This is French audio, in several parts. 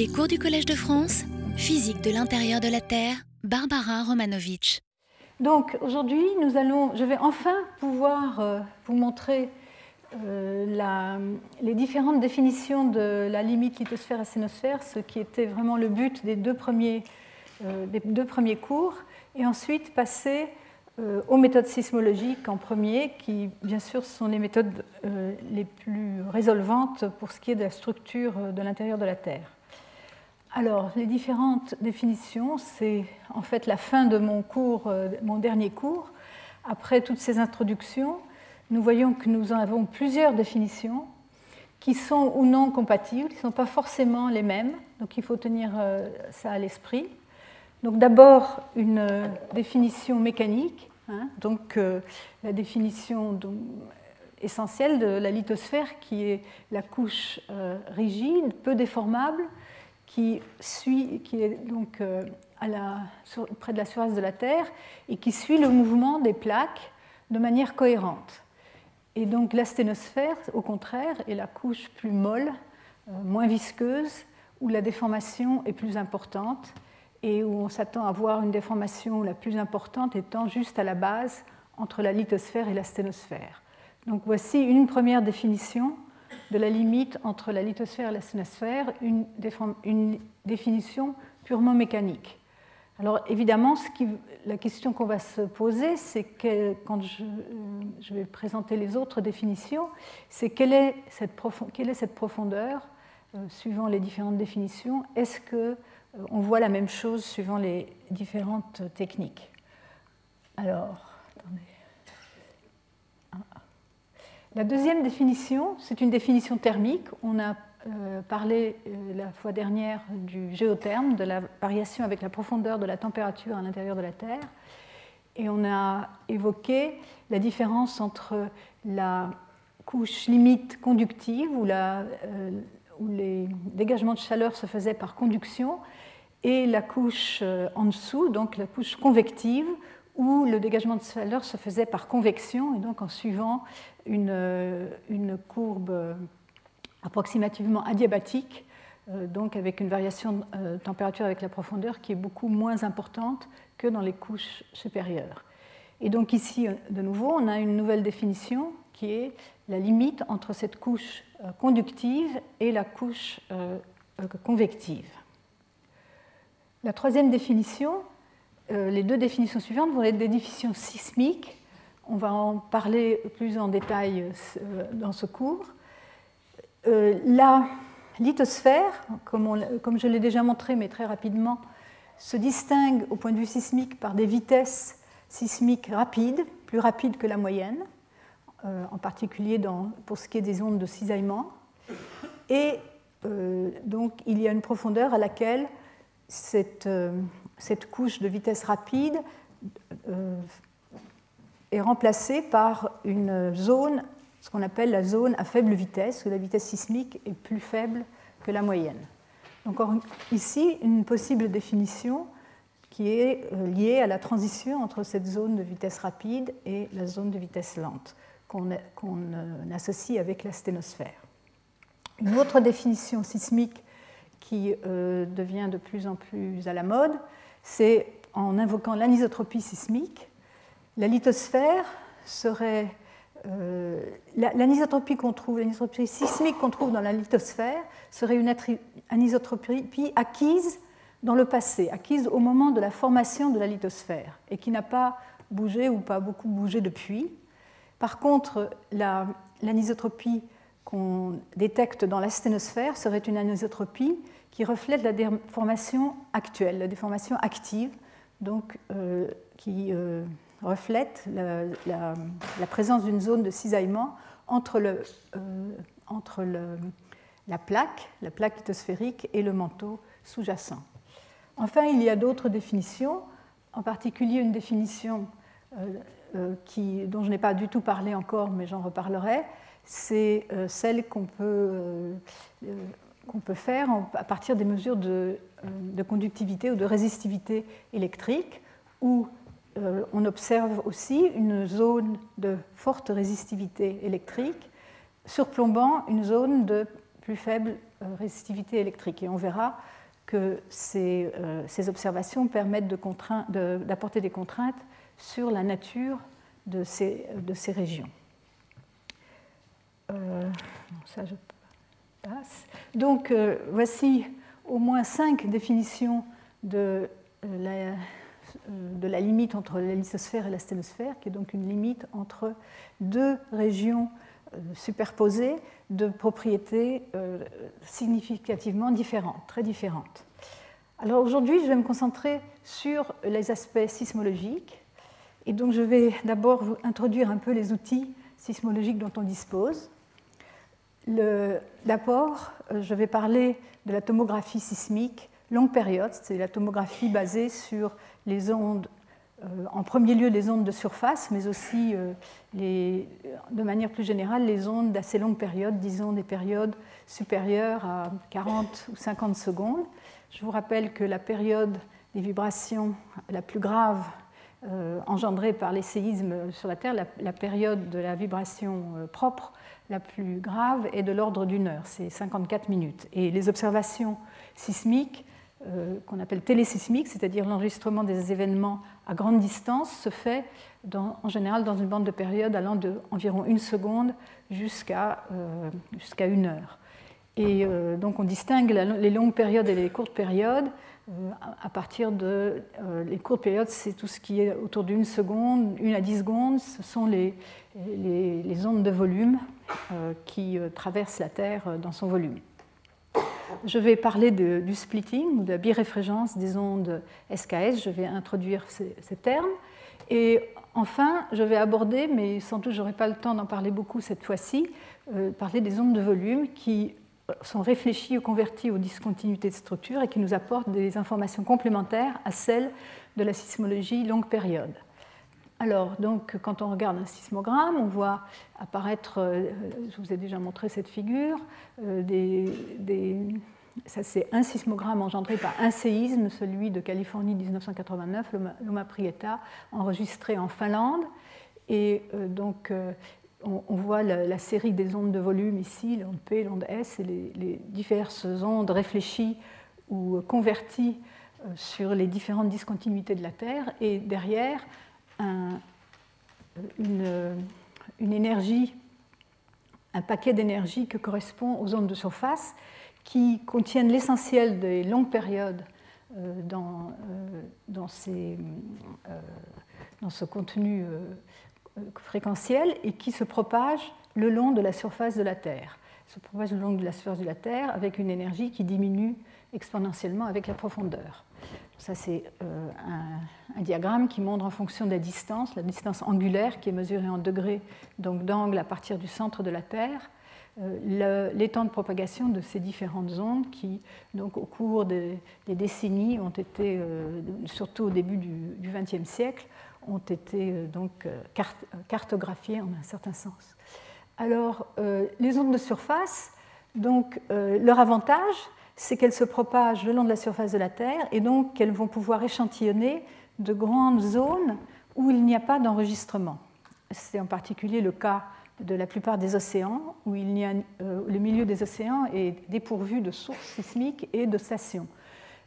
Les cours du Collège de France, physique de l'intérieur de la Terre, Barbara Romanovitch. Donc aujourd'hui, nous allons, je vais enfin pouvoir euh, vous montrer euh, les différentes définitions de la limite lithosphère-asténosphère, ce qui était vraiment le but des deux premiers, euh, des deux premiers cours, et ensuite passer aux méthodes sismologiques en premier, qui bien sûr sont les méthodes les plus résolvantes pour ce qui est de la structure de l'intérieur de la Terre. Alors, les différentes définitions, c'est en fait la fin de mon cours, euh, mon dernier cours. Après toutes ces introductions, nous voyons que nous en avons plusieurs définitions qui sont ou non compatibles, qui ne sont pas forcément les mêmes, donc il faut tenir euh, ça à l'esprit. Donc d'abord une euh, définition mécanique, hein, donc la définition essentielle de la lithosphère qui est la couche rigide, peu déformable, qui, suit, qui est donc euh, la, près de la surface de la Terre et qui suit le mouvement des plaques de manière cohérente. Et donc l'asténosphère, au contraire, est la couche plus molle, euh, moins visqueuse, où la déformation est plus importante et où on s'attend à voir une déformation la plus importante étant juste à la base entre la lithosphère et l'asténosphère. Donc voici une première définition de la limite entre la lithosphère et l'asténosphère, une, déform- une définition purement mécanique. Alors évidemment, la question qu'on va se poser, c'est quand je, vais présenter les autres définitions, c'est quelle est cette, profon- quelle est cette profondeur euh, suivant les différentes définitions? Est-ce que euh, on voit la même chose suivant les différentes techniques? Alors, attendez. Ah. La deuxième définition, c'est une définition thermique. On a euh, parlé euh, la fois dernière du géotherme, de la variation avec la profondeur de la température à l'intérieur de la Terre. Et on a évoqué la différence entre la couche limite conductive, où, euh, les dégagements de chaleur se faisaient par conduction, et la couche en dessous, donc la couche convective, où le dégagement de chaleur se faisait par convection, et donc en suivant une, euh, une courbe euh, approximativement adiabatique, euh, donc avec une variation de température avec la profondeur qui est beaucoup moins importante que dans les couches supérieures. Et donc ici, de nouveau, on a une nouvelle définition qui est la limite entre cette couche conductive et la couche convective. La troisième définition, les deux définitions suivantes vont être des définitions sismiques. On va en parler plus en détail euh, dans ce cours. Euh, la lithosphère, comme, je l'ai déjà montré, mais très rapidement, se distingue au point de vue sismique par des vitesses sismiques rapides, plus rapides que la moyenne, euh, en particulier pour ce qui est des ondes de cisaillement. Et donc il y a une profondeur à laquelle cette, couche de vitesse rapide est remplacée par une zone, ce qu'on appelle la zone à faible vitesse, où la vitesse sismique est plus faible que la moyenne. Donc ici, une possible définition qui est euh, liée à la transition entre cette zone de vitesse rapide et la zone de vitesse lente, qu'on qu'on, euh, associe avec la sténosphère. Une autre définition sismique qui euh, devient de plus en plus à la mode, c'est en invoquant l'anisotropie sismique. La lithosphère serait euh, la- l'anisotropie qu'on trouve, l'anisotropie sismique qu'on trouve dans la lithosphère serait une anisotropie acquise dans le passé, acquise au moment de la formation de la lithosphère et qui n'a pas bougé ou pas beaucoup bougé depuis. Par contre, la- l'anisotropie qu'on détecte dans l'asténosphère serait une anisotropie qui reflète la déformation actuelle, la déformation active, donc euh, qui euh, reflète la, présence d'une zone de cisaillement entre, euh, la plaque, la plaque lithosphérique et le manteau sous-jacent. Enfin, il y a d'autres définitions, en particulier une définition euh, euh, dont je n'ai pas du tout parlé encore, mais j'en reparlerai, c'est celle qu'on peut, faire à partir des mesures de, conductivité ou de résistivité électrique, euh, on observe aussi une zone de forte résistivité électrique surplombant une zone de plus faible résistivité électrique. Et on verra que ces, observations permettent d'apporter des contraintes sur la nature de ces, régions. Donc, voici au moins cinq définitions de la euh, de la limite entre la lithosphère et la sténosphère, qui est donc une limite entre deux régions euh, superposées de propriétés euh, significativement différentes, très différentes. Alors aujourd'hui, je vais me concentrer sur les aspects sismologiques. Et donc je vais d'abord vous introduire un peu les outils sismologiques dont on dispose. D'abord, je vais parler de la tomographie sismique longue période, c'est la tomographie basée sur les ondes, euh, en premier lieu les ondes de surface, mais aussi euh, de manière plus générale les ondes d'assez longue période, disons des périodes supérieures à 40 ou 50 secondes. Je vous rappelle que la période des vibrations la plus grave euh, engendrée par les séismes sur la Terre, la, période de la vibration propre la plus grave est de l'ordre d'une heure, c'est 54 minutes. Et les observations sismiques euh, qu'on appelle télésismique, c'est-à-dire l'enregistrement des événements à grande distance, se fait en général dans une bande de période allant de environ une seconde jusqu'à euh, une heure. Et euh, donc on distingue les longues périodes et les courtes périodes. à partir de les courtes périodes, c'est tout ce qui est autour d'une seconde, une à dix secondes. Ce sont les, les ondes de volume qui traversent la Terre dans son volume je vais parler du splitting, de la biréfrégence des ondes SKS. Je vais introduire ces, termes. Et enfin, je vais aborder, mais sans doute je n'aurai pas le temps d'en parler beaucoup cette fois-ci, euh, parler des ondes de volume qui sont réfléchies ou converties aux discontinuités de structure et qui nous apportent des informations complémentaires à celles de la sismologie longue période. Alors, donc, quand on regarde un sismogramme, on voit apparaître, euh, je vous ai déjà montré cette figure, euh, ça c'est un sismogramme engendré par un séisme, celui de Californie 1989, Loma Prieta, enregistré en Finlande. Et euh, donc, on, voit la, série des ondes de volume ici, l'onde P, l'onde S, et les, diverses ondes réfléchies ou converties sur les différentes discontinuités de la Terre. Et derrière, une, énergie, un paquet d'énergie qui correspond aux ondes de surface qui contiennent l'essentiel des longues périodes euh, dans, euh, euh, dans, ce contenu fréquentiel et qui se propagent le long de la surface de la Terre. Se propagent le long de la surface de la Terre avec une énergie qui diminue exponentiellement avec la profondeur. Ça, c'est euh, un, diagramme qui montre en fonction de la distance, la distance angulaire qui est mesurée en degrés donc d'angle à partir du centre de la Terre, euh, les temps de propagation de ces différentes ondes qui, donc, au cours des, décennies, ont été, euh, surtout au début du XXe siècle, ont été donc cartographiées en un certain sens. Alors, les ondes de surface, donc, leur avantage, c'est qu'elles se propagent le long de la surface de la Terre et donc qu'elles vont pouvoir échantillonner de grandes zones où il n'y a pas d'enregistrement. C'est en particulier le cas de la plupart des océans, où il a, euh, le milieu des océans est dépourvu de sources sismiques et de stations.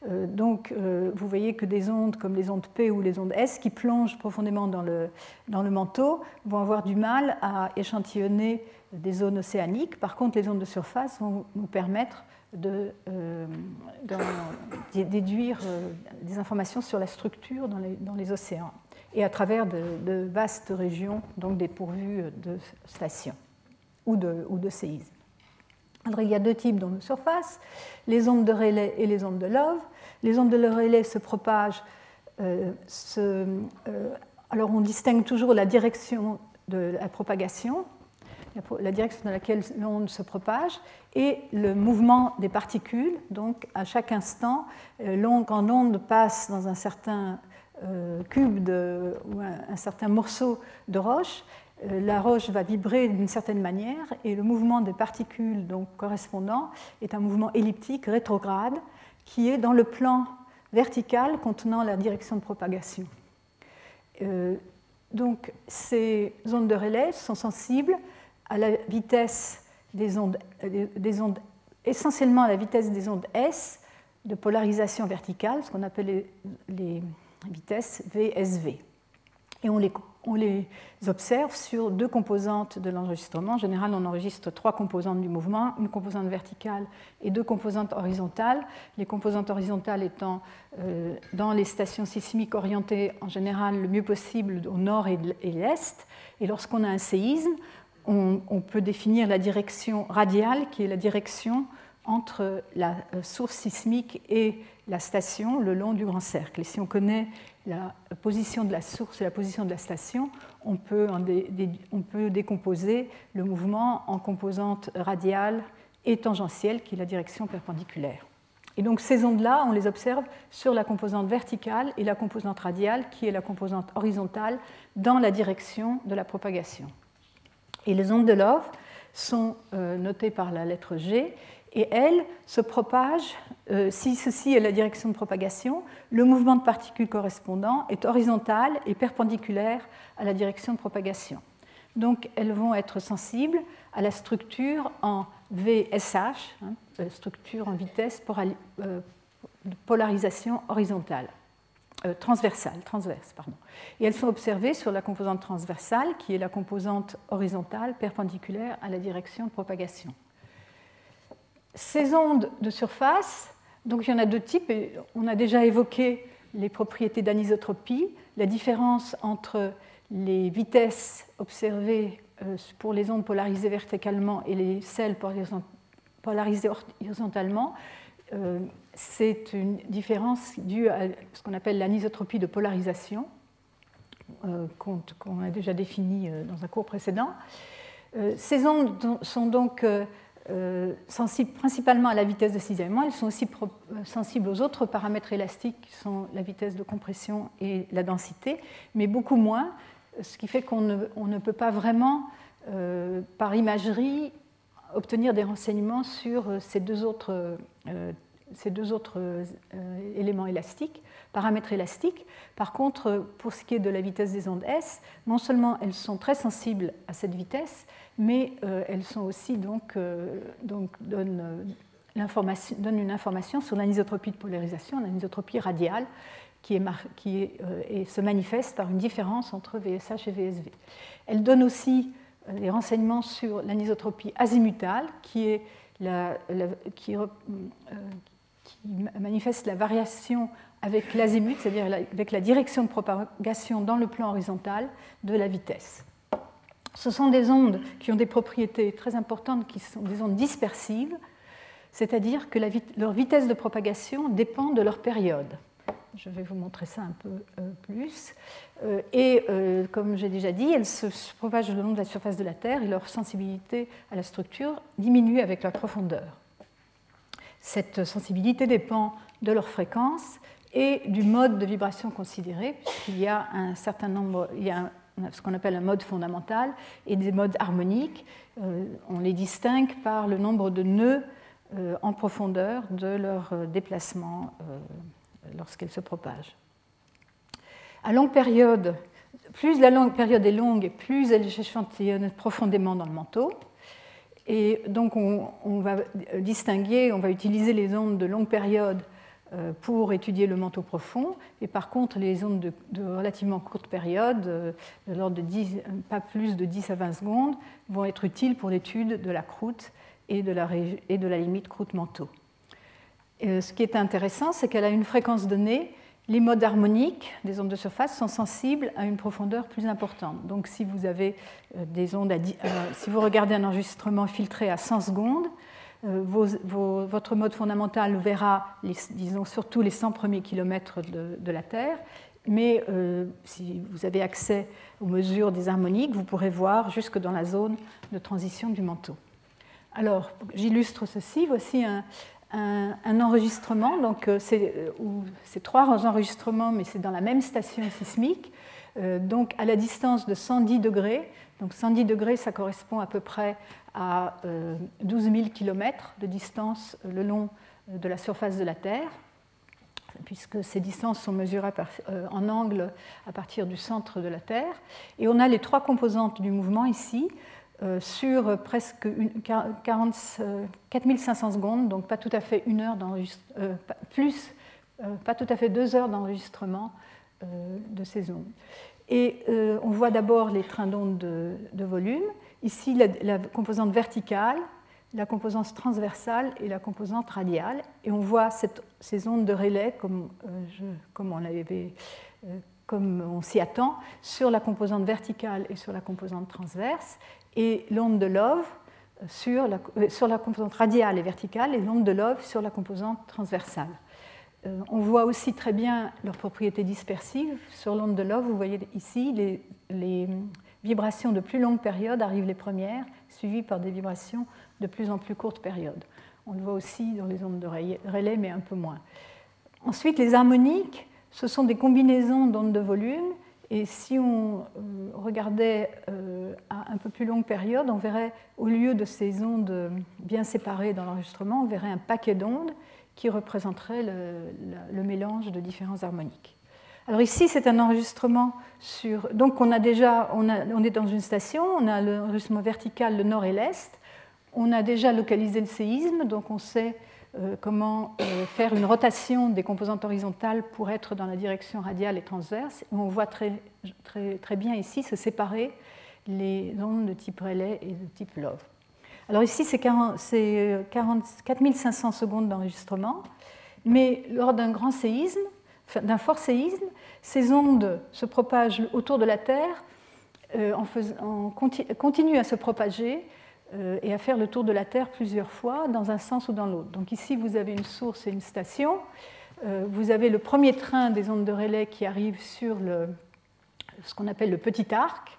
Euh, donc, euh, vous voyez que des ondes comme les ondes P ou les ondes S qui plongent profondément dans le manteau vont avoir du mal à échantillonner des zones océaniques. Par contre, les ondes de surface vont nous permettre de, euh, déduire euh, des informations sur la structure dans les, dans océans et à travers de, vastes régions donc dépourvues de stations ou de, séismes. Il y a deux types d'ondes de surface, les ondes de relais et les ondes de Love. Les ondes de relais se propagent. Euh, alors, on distingue toujours la direction de la propagation la direction dans laquelle l'onde se propage et le mouvement des particules. Donc, à chaque instant, euh, quand l'onde passe dans un certain euh, cube ou un, certain morceau de roche, euh, la roche va vibrer d'une certaine manière et le mouvement des particules donc, correspondant est un mouvement elliptique rétrograde qui est dans le plan vertical contenant la direction de propagation. donc, ces ondes de relais sont sensibles à la vitesse des ondes, des ondes essentiellement à la vitesse des ondes S de polarisation verticale, ce qu'on appelle les, vitesses VSV. Et on les, on les, observe sur deux composantes de l'enregistrement. En général, on enregistre trois composantes du mouvement, une composante verticale et deux composantes horizontales. Les composantes horizontales étant euh, dans les stations sismiques orientées en général le mieux possible au nord et l'est. Et lorsqu'on a un séisme, on, peut définir la direction radiale, qui est la direction entre la euh, source sismique et la station le long du grand cercle. Et si on connaît la position de la source et la position de la station, on peut, on peut décomposer le mouvement en composantes radiales et tangentielles, qui est la direction perpendiculaire. Et donc ces ondes-là, on les observe sur la composante verticale et la composante radiale, qui est la composante horizontale, dans la direction de la propagation. Et les ondes de Love sont euh, notées par la lettre G, et elles se propagent, euh, si ceci est la direction de propagation, le mouvement de particules correspondant est horizontal et perpendiculaire à la direction de propagation. Donc elles vont être sensibles à la structure en VSH, hein, euh, structure en vitesse pour polarisation horizontale, transversale, transverse. Pardon. Et elles sont observées sur la composante transversale, qui est la composante horizontale perpendiculaire à la direction de propagation. Ces ondes de surface, donc il y en a deux types, et on a déjà évoqué les propriétés d'anisotropie, la différence entre les vitesses observées euh, pour les ondes polarisées verticalement et les celles polarisées horizontalement, euh, c'est une différence due à ce qu'on appelle l'anisotropie de polarisation, euh, qu'on a déjà définie dans un cours précédent. Ces ondes sont donc euh, sensibles principalement à la vitesse de cisaillement, elles sont aussi euh, sensibles aux autres paramètres élastiques qui sont la vitesse de compression et la densité, mais beaucoup moins, ce qui fait qu'on ne, peut pas vraiment, euh, par imagerie, obtenir des renseignements sur ces deux autres, ces deux autres éléments élastiques, paramètres élastiques. Par contre, pour ce qui est de la vitesse des ondes S, non seulement elles sont très sensibles à cette vitesse, mais euh, elles sont aussi donc, euh, donc donnent, euh, donnent, une information sur l'anisotropie de polarisation, l'anisotropie radiale, qui, est, qui est, et se manifeste par une différence entre VSH et VSV. Elles donnent aussi des renseignements sur l'anisotropie azimutale, qui, est la, qui, qui, manifeste la variation avec l'azimut, c'est-à-dire avec la direction de propagation dans le plan horizontal de la vitesse. Ce sont des ondes qui ont des propriétés très importantes, qui sont des ondes dispersives, c'est-à-dire que leur vitesse de propagation dépend de leur période. Je vais vous montrer ça un peu euh, plus. Euh, et euh, comme j'ai déjà dit, elles se propagent le long de la surface de la Terre et leur sensibilité à la structure diminue avec leur profondeur. Cette sensibilité dépend de leur fréquence et du mode de vibration considéré, puisqu'il y a un certain nombre, il y a ce qu'on appelle un mode fondamental, et des modes harmoniques. Euh, on les distingue par le nombre de nœuds euh, en profondeur de leur euh, déplacement lorsqu'elles se propagent. À longue période, plus la longue période est longue, plus elle échantillonne profondément dans le manteau. Et donc on, va distinguer, on va utiliser les ondes de longue période euh, pour étudier le manteau profond. Et par contre, les ondes de, relativement courte période, euh, de l'ordre de 10, pas plus de 10 à 20 secondes, vont être utiles pour l'étude de la croûte et de la, et de la limite croûte-manteau. Euh, ce qui est intéressant, c'est qu'elle a une fréquence donnée. Les modes harmoniques des ondes de surface sont sensibles à une profondeur plus importante. Donc, si vous avez des ondes, si vous regardez un enregistrement filtré à 100 secondes, euh, votre mode fondamental verra, disons, surtout les 100 premiers kilomètres de, la Terre, mais euh, si vous avez accès aux mesures des harmoniques, vous pourrez voir jusque dans la zone de transition du manteau. Alors, j'illustre ceci. Voici un, enregistrement. Donc, euh, c'est trois enregistrements, mais c'est dans la même station sismique. donc, à la distance de 110 degrés. Donc, 110 degrés, ça correspond à peu près à 12 000 km de distance le long euh, de la surface de la Terre, puisque ces distances sont mesurées euh, en angle à partir du centre de la Terre. Et on a les trois composantes du mouvement ici. Sur presque 4500 secondes, donc pas tout à fait une heure d'enregistrement, plus pas tout à fait deux heures d'enregistrement de ces ondes. Et on voit d'abord les trains d'ondes de, volume. Ici, la, composante verticale, la composante transversale et la composante radiale. Et on voit ces ondes de relais, comme, comme on comme on s'y attend, sur la composante verticale et sur la composante transverse, et l'onde de Love sur la, euh, sur la, composante radiale et verticale, et l'onde de Love sur la composante transversale. Euh, on voit aussi très bien leurs propriétés dispersives. Sur l'onde de Love, vous voyez ici, les, les, vibrations de plus longue période arrivent les premières, suivies par des vibrations de plus en plus courte période. On le voit aussi dans les ondes de relais, mais un peu moins. Ensuite, les harmoniques ce sont des combinaisons d'ondes de volume. Et si on euh, regardait euh, à un peu plus longue période, on verrait, au lieu de ces ondes bien séparées dans l'enregistrement, on verrait un paquet d'ondes qui représenterait le, mélange de différents harmoniques. Alors ici, c'est un enregistrement sur... Donc on a déjà, on, est dans une station, on a l'enregistrement vertical, le nord et l'est. On a déjà localisé le séisme, donc on sait comment euh, faire une rotation des composantes horizontales pour être dans la direction radiale et transverse. on voit très, très, bien ici se séparer les ondes de type relais et de type love. Alors ici, c'est 4500 secondes d'enregistrement, mais lors d'un grand séisme, d'un fort séisme, ces ondes se propagent autour de la Terre, euh, en continuent à se propager euh, et à faire le tour de la Terre plusieurs fois dans un sens ou dans l'autre. Donc ici, vous avez une source et une station. Euh, vous avez le premier train des ondes de relais qui arrive sur le, ce qu'on appelle le petit arc.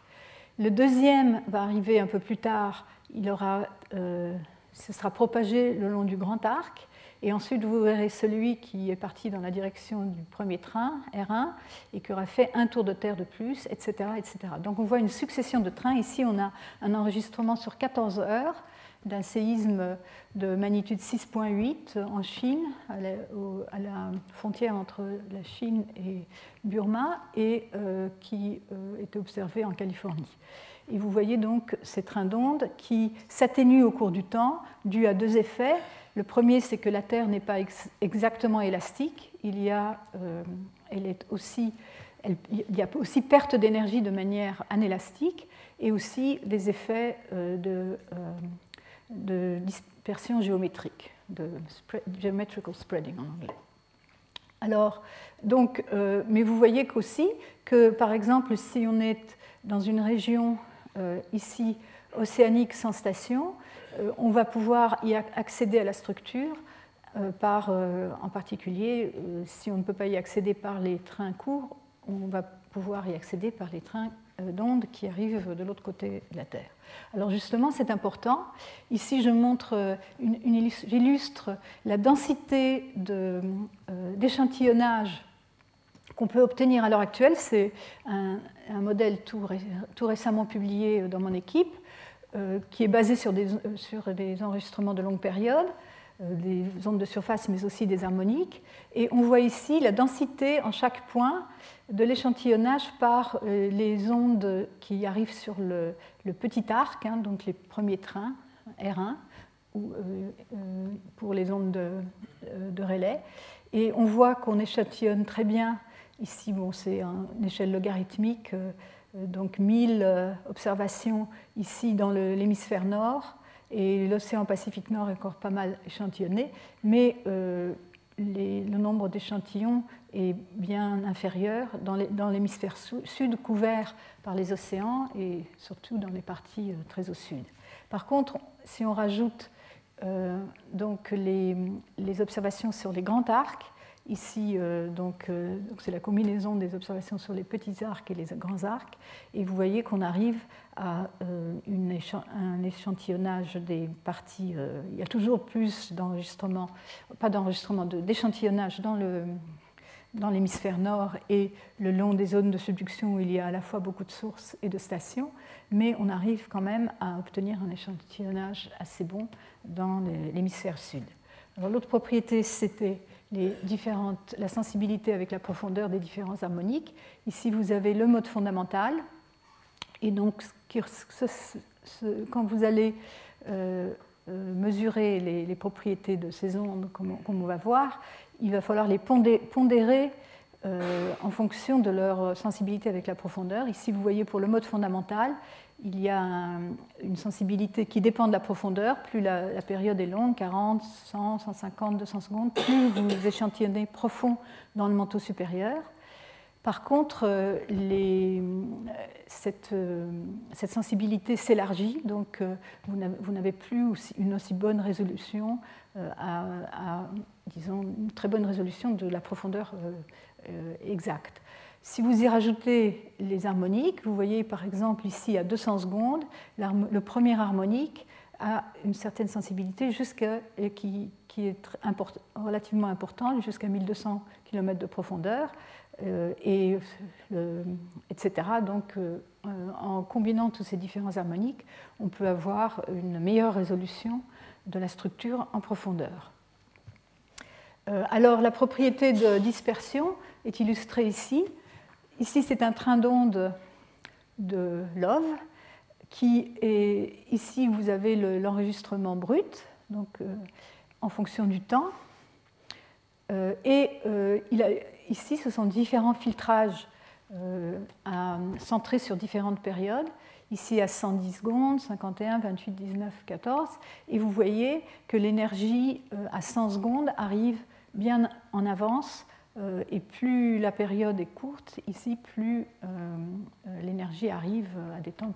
Le deuxième va arriver un peu plus tard. Il aura, euh, ce sera propagé le long du grand arc. Et ensuite, vous verrez celui qui est parti dans la direction du premier train, R1, et qui aura fait un tour de terre de plus, etc. etc. Donc on voit une succession de trains. Ici, on a un enregistrement sur 14 heures d'un séisme de magnitude 6.8 en Chine, à la, frontière entre la Chine et Burma, et euh, qui euh, était observé en Californie. Et vous voyez donc ces trains d'ondes qui s'atténuent au cours du temps, dû à deux effets. Le premier, c'est que la Terre n'est pas exactement élastique. Il y a, euh, elle est aussi, il y a aussi perte d'énergie de manière anélastique et aussi des effets euh, de, euh, de, dispersion géométrique, de geometrical spreading en anglais. Alors, donc, mais vous voyez qu'aussi que, par exemple, si on est dans une région ici océanique sans station, euh, on va pouvoir y accéder à la structure euh, par, euh, en particulier, si on ne peut pas y accéder par les trains courts, on va pouvoir y accéder par les trains d'ondes qui arrivent de l'autre côté de la Terre. Alors justement, c'est important. Ici, je montre, j'illustre la densité d'échantillonnage qu'on peut obtenir à l'heure actuelle. C'est un, modèle tout, récemment publié dans mon équipe euh, qui est basé sur des, euh, sur des, enregistrements de longue période, euh, des ondes de surface, mais aussi des harmoniques. Et on voit ici la densité en chaque point de l'échantillonnage par les ondes qui arrivent sur le, petit arc, hein, donc les premiers trains, R1, ou, pour les ondes de, de, relais. Et on voit qu'on échantillonne très bien, ici bon, c'est une échelle logarithmique, euh, donc 1000 euh, observations ici dans l'hémisphère nord, et l'océan Pacifique Nord est encore pas mal échantillonné, mais euh, le nombre d'échantillons est bien inférieur dans l'hémisphère sud couvert par les océans et surtout dans les parties très au sud. Par contre, si on rajoute donc les, les, observations sur les grands arcs, Ici, euh, euh, donc c'est la combinaison des observations sur les petits arcs et les grands arcs. Et vous voyez qu'on arrive à euh, un échantillonnage des parties. il y a toujours plus d'enregistrement, pas d'enregistrement, d'échantillonnage dans le dans l'hémisphère nord et le long des zones de subduction où il y a à la fois beaucoup de sources et de stations, mais on arrive quand même à obtenir un échantillonnage assez bon dans l'hémisphère sud. L'autre propriété, c'était la sensibilité avec la profondeur des différents harmoniques. Ici, vous avez le mode fondamental, et donc quand vous allez mesurer les, propriétés de ces ondes, comme, comme, on va voir, il va falloir les pondérer en fonction de leur sensibilité avec la profondeur. Ici, vous voyez pour le mode fondamental, il y a une sensibilité qui dépend de la profondeur. Plus la, période est longue, 40, 100, 150, 200 secondes, plus vous échantillonnez profond dans le manteau supérieur. Par contre, euh, euh, cette, sensibilité s'élargit, donc euh, vous n'avez plus une aussi bonne résolution, disons, une très bonne résolution de la profondeur exacte. Si vous y rajoutez les harmoniques, vous voyez par exemple ici à 200 secondes, le premier harmonique a une certaine sensibilité jusqu'à, qui, qui, est relativement importante, jusqu'à 1200 km de profondeur, euh, et, euh, etc. Donc euh, en combinant tous ces différents harmoniques, on peut avoir une meilleure résolution de la structure en profondeur. alors la propriété de dispersion est illustrée ici. Ici, c'est un train d'onde de Love qui est ici vous avez l'enregistrement brut donc euh, en fonction du temps. Euh, et euh, ici ce sont différents filtrages centrés sur différentes périodes. Ici à 110 secondes 51 28 19 14 et vous voyez que l'énergie à 100 secondes arrive bien en avance et plus la période est courte, ici, plus euh, euh, l'énergie arrive à des temps,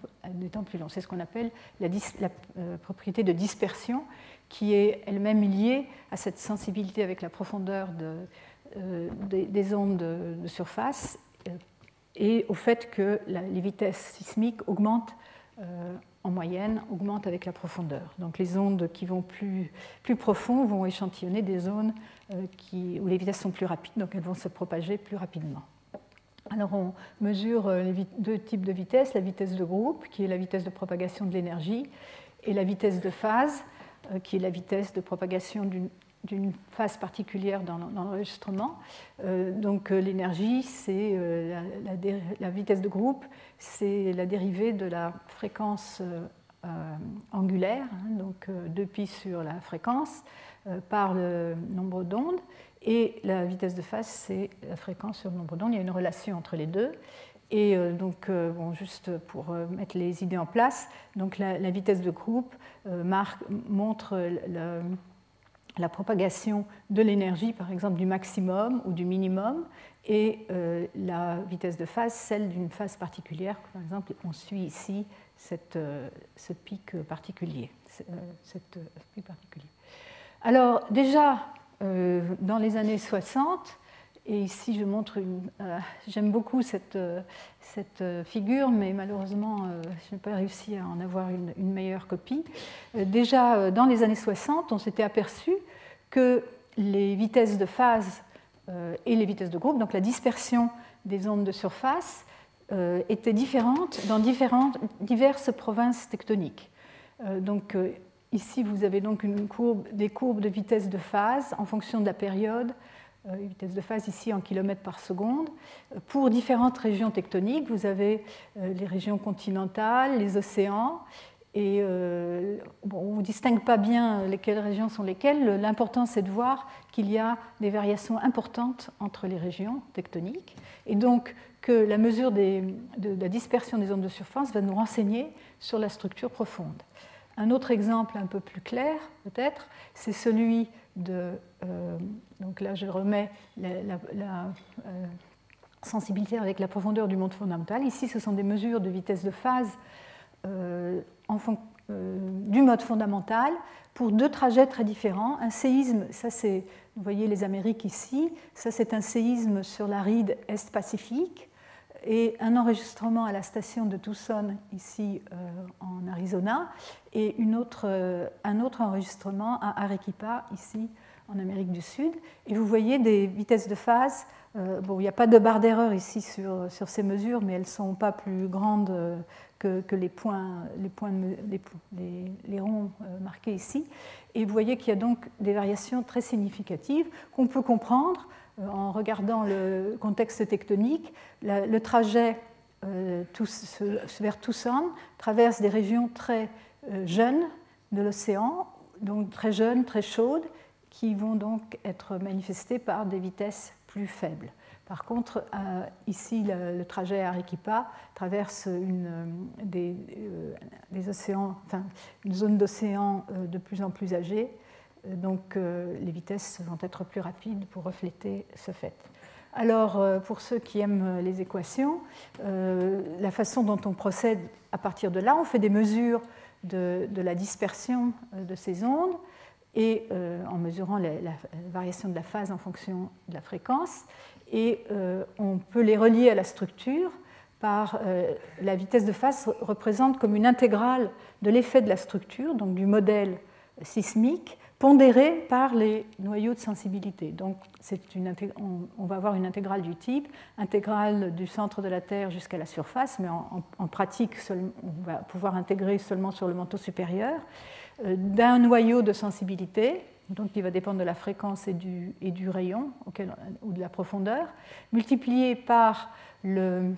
temps, plus longs. C'est ce qu'on appelle la, propriété de dispersion, qui est elle-même liée à cette sensibilité avec la profondeur des ondes de, surface et au fait que les vitesses sismiques augmentent en moyenne augmentent avec la profondeur. Donc les ondes qui vont plus, plus profond vont échantillonner des zones euh, qui, où les vitesses sont plus rapides, donc elles vont se propager plus rapidement. Alors on mesure euh, les deux types de vitesses, la vitesse de groupe, qui est la vitesse de propagation de l'énergie, et la vitesse de phase, euh, qui est la vitesse de propagation d'une phase particulière dans, l'enregistrement. donc l'énergie, c'est la, vitesse de groupe, c'est la dérivée de la fréquence angulaire, hein, donc 2pi sur la fréquence, euh, par le nombre d'ondes. Et la vitesse de phase, c'est la fréquence sur le nombre d'ondes. Il y a une relation entre les deux. Et euh, donc, euh, juste pour mettre les idées en place, donc la, vitesse de groupe marque, montre la, propagation de l'énergie, par exemple du maximum ou du minimum, et la vitesse de phase, celle d'une phase particulière. Par exemple, on suit ici ce pic particulier. Cette, pic particulier. Alors déjà, euh, dans les années 60, et ici je montre une... Euh, j'aime beaucoup cette, euh, figure, mais malheureusement je n'ai pas réussi à en avoir une, meilleure copie. déjà dans les années 60, on s'était aperçu que les vitesses de phase et les vitesses de groupe, donc la dispersion des ondes de surface, étaient différentes dans diverses provinces tectoniques. donc Ici, vous avez donc des courbes de vitesse de phase en fonction de la période, euh, vitesse de phase ici en kilomètres par seconde. Pour différentes régions tectoniques, vous avez euh, les régions continentales, les océans, et euh, on ne distingue pas bien lesquelles régions sont lesquelles. L'important, c'est de voir qu'il y a des variations importantes entre les régions tectoniques, et donc que la mesure de la dispersion des ondes de surface va nous renseigner sur la structure profonde. Un autre exemple un peu plus clair, peut-être, c'est celui de. Euh, donc là, je remets la, euh, sensibilité avec la profondeur du monde fondamental. Ici, ce sont des mesures de vitesse de phase euh, du mode fondamental pour deux trajets très différents. Un séisme, ça c'est, vous voyez les Amériques ici, ça c'est un séisme sur la ride Est-Pacifique et un enregistrement à la station de Tucson, ici euh, en Arizona, et une autre, euh, un autre enregistrement à Arequipa, ici en Amérique du Sud. Et vous voyez des vitesses de phase. Euh, bon, il n'y a pas de barre d'erreur ici sur, sur, ces mesures, mais elles ne sont pas plus grandes que, que les points, les, points les, les, ronds marqués ici. Et vous voyez qu'il y a donc des variations très significatives qu'on peut comprendre en regardant le contexte tectonique, le trajet vers Tucson traverse des régions très jeunes de l'océan, donc très jeunes, très chaudes, qui vont donc être manifestées par des vitesses plus faibles. Par contre, euh, ici, le, trajet à Arequipa traverse une, euh, euh, une zone d'océan de plus en plus âgée, donc les vitesses vont être plus rapides pour refléter ce fait. Alors, pour ceux qui aiment les équations, la façon dont on procède à partir de là, on fait des mesures de, la dispersion de ces ondes et en mesurant la, variation de la phase en fonction de la fréquence et euh, on peut les relier à la structure par euh, la vitesse de phase représente comme une intégrale de l'effet de la structure, donc du modèle sismique, pondéré par les noyaux de sensibilité. Donc une, on, va avoir une intégrale du type, intégrale du centre de la Terre jusqu'à la surface, mais en, pratique, on va pouvoir intégrer seulement sur le manteau supérieur, euh, d'un noyau de sensibilité, donc qui va dépendre de la fréquence et du, et du rayon ou de la profondeur, multiplié par le,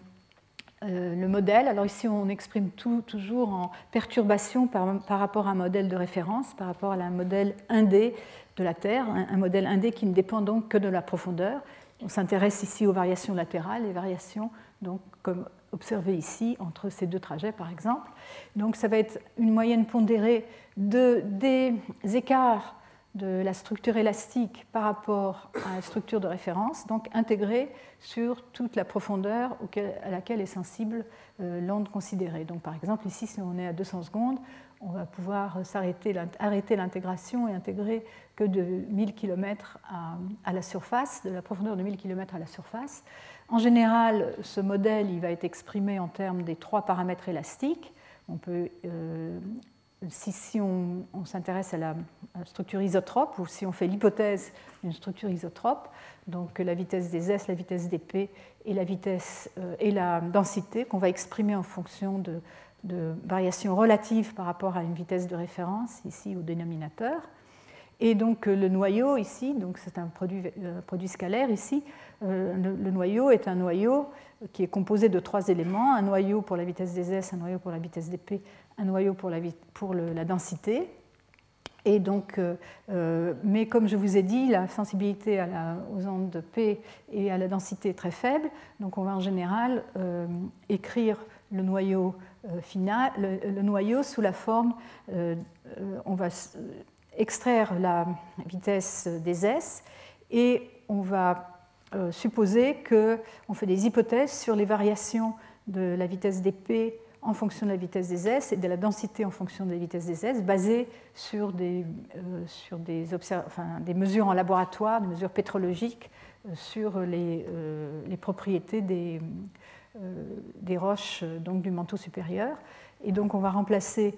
euh, le, modèle. Alors ici, on exprime tout toujours en perturbation par, rapport à un modèle de référence, par rapport à un modèle indé de la Terre, un, modèle indé qui ne dépend donc que de la profondeur. On s'intéresse ici aux variations latérales, les variations donc comme observées ici entre ces deux trajets par exemple. Donc ça va être une moyenne pondérée de, des écarts de la structure élastique par rapport à la structure de référence, donc intégrée sur toute la profondeur à laquelle est sensible euh, l'onde considérée. Donc par exemple, ici, si on est à 200 secondes, on va pouvoir arrêter l'intégration et intégrer que de 1000 km à, la surface, de la profondeur de 1000 km à la surface. En général, ce modèle il va être exprimé en termes des trois paramètres élastiques. On peut euh, si, on, s'intéresse à la structure isotrope ou si on fait l'hypothèse d'une structure isotrope, donc la vitesse des S, la vitesse des P et la vitesse euh, et la densité qu'on va exprimer en fonction de, variations relatives par rapport à une vitesse de référence ici au dénominateur. Et donc le noyau ici, donc c'est un produit, euh, scalaire ici, euh, le, noyau est un noyau qui est composé de trois éléments, un noyau pour la vitesse des S, un noyau pour la vitesse des P, un noyau pour la, densité. Et donc, euh, euh, mais comme je vous ai dit, la sensibilité aux ondes de P et à la densité est très faible. Donc, on va en général euh, écrire le noyau final, le, noyau sous la forme, on va extraire la vitesse des S et on va supposer qu'on fait des hypothèses sur les variations de la vitesse des P en fonction de la vitesse des S et de la densité en fonction de la vitesse des S, basée sur des, euh, sur des, mesures en laboratoire, des mesures pétrologiques euh, sur les, euh, les propriétés des, des, roches donc, du manteau supérieur. Et donc on va remplacer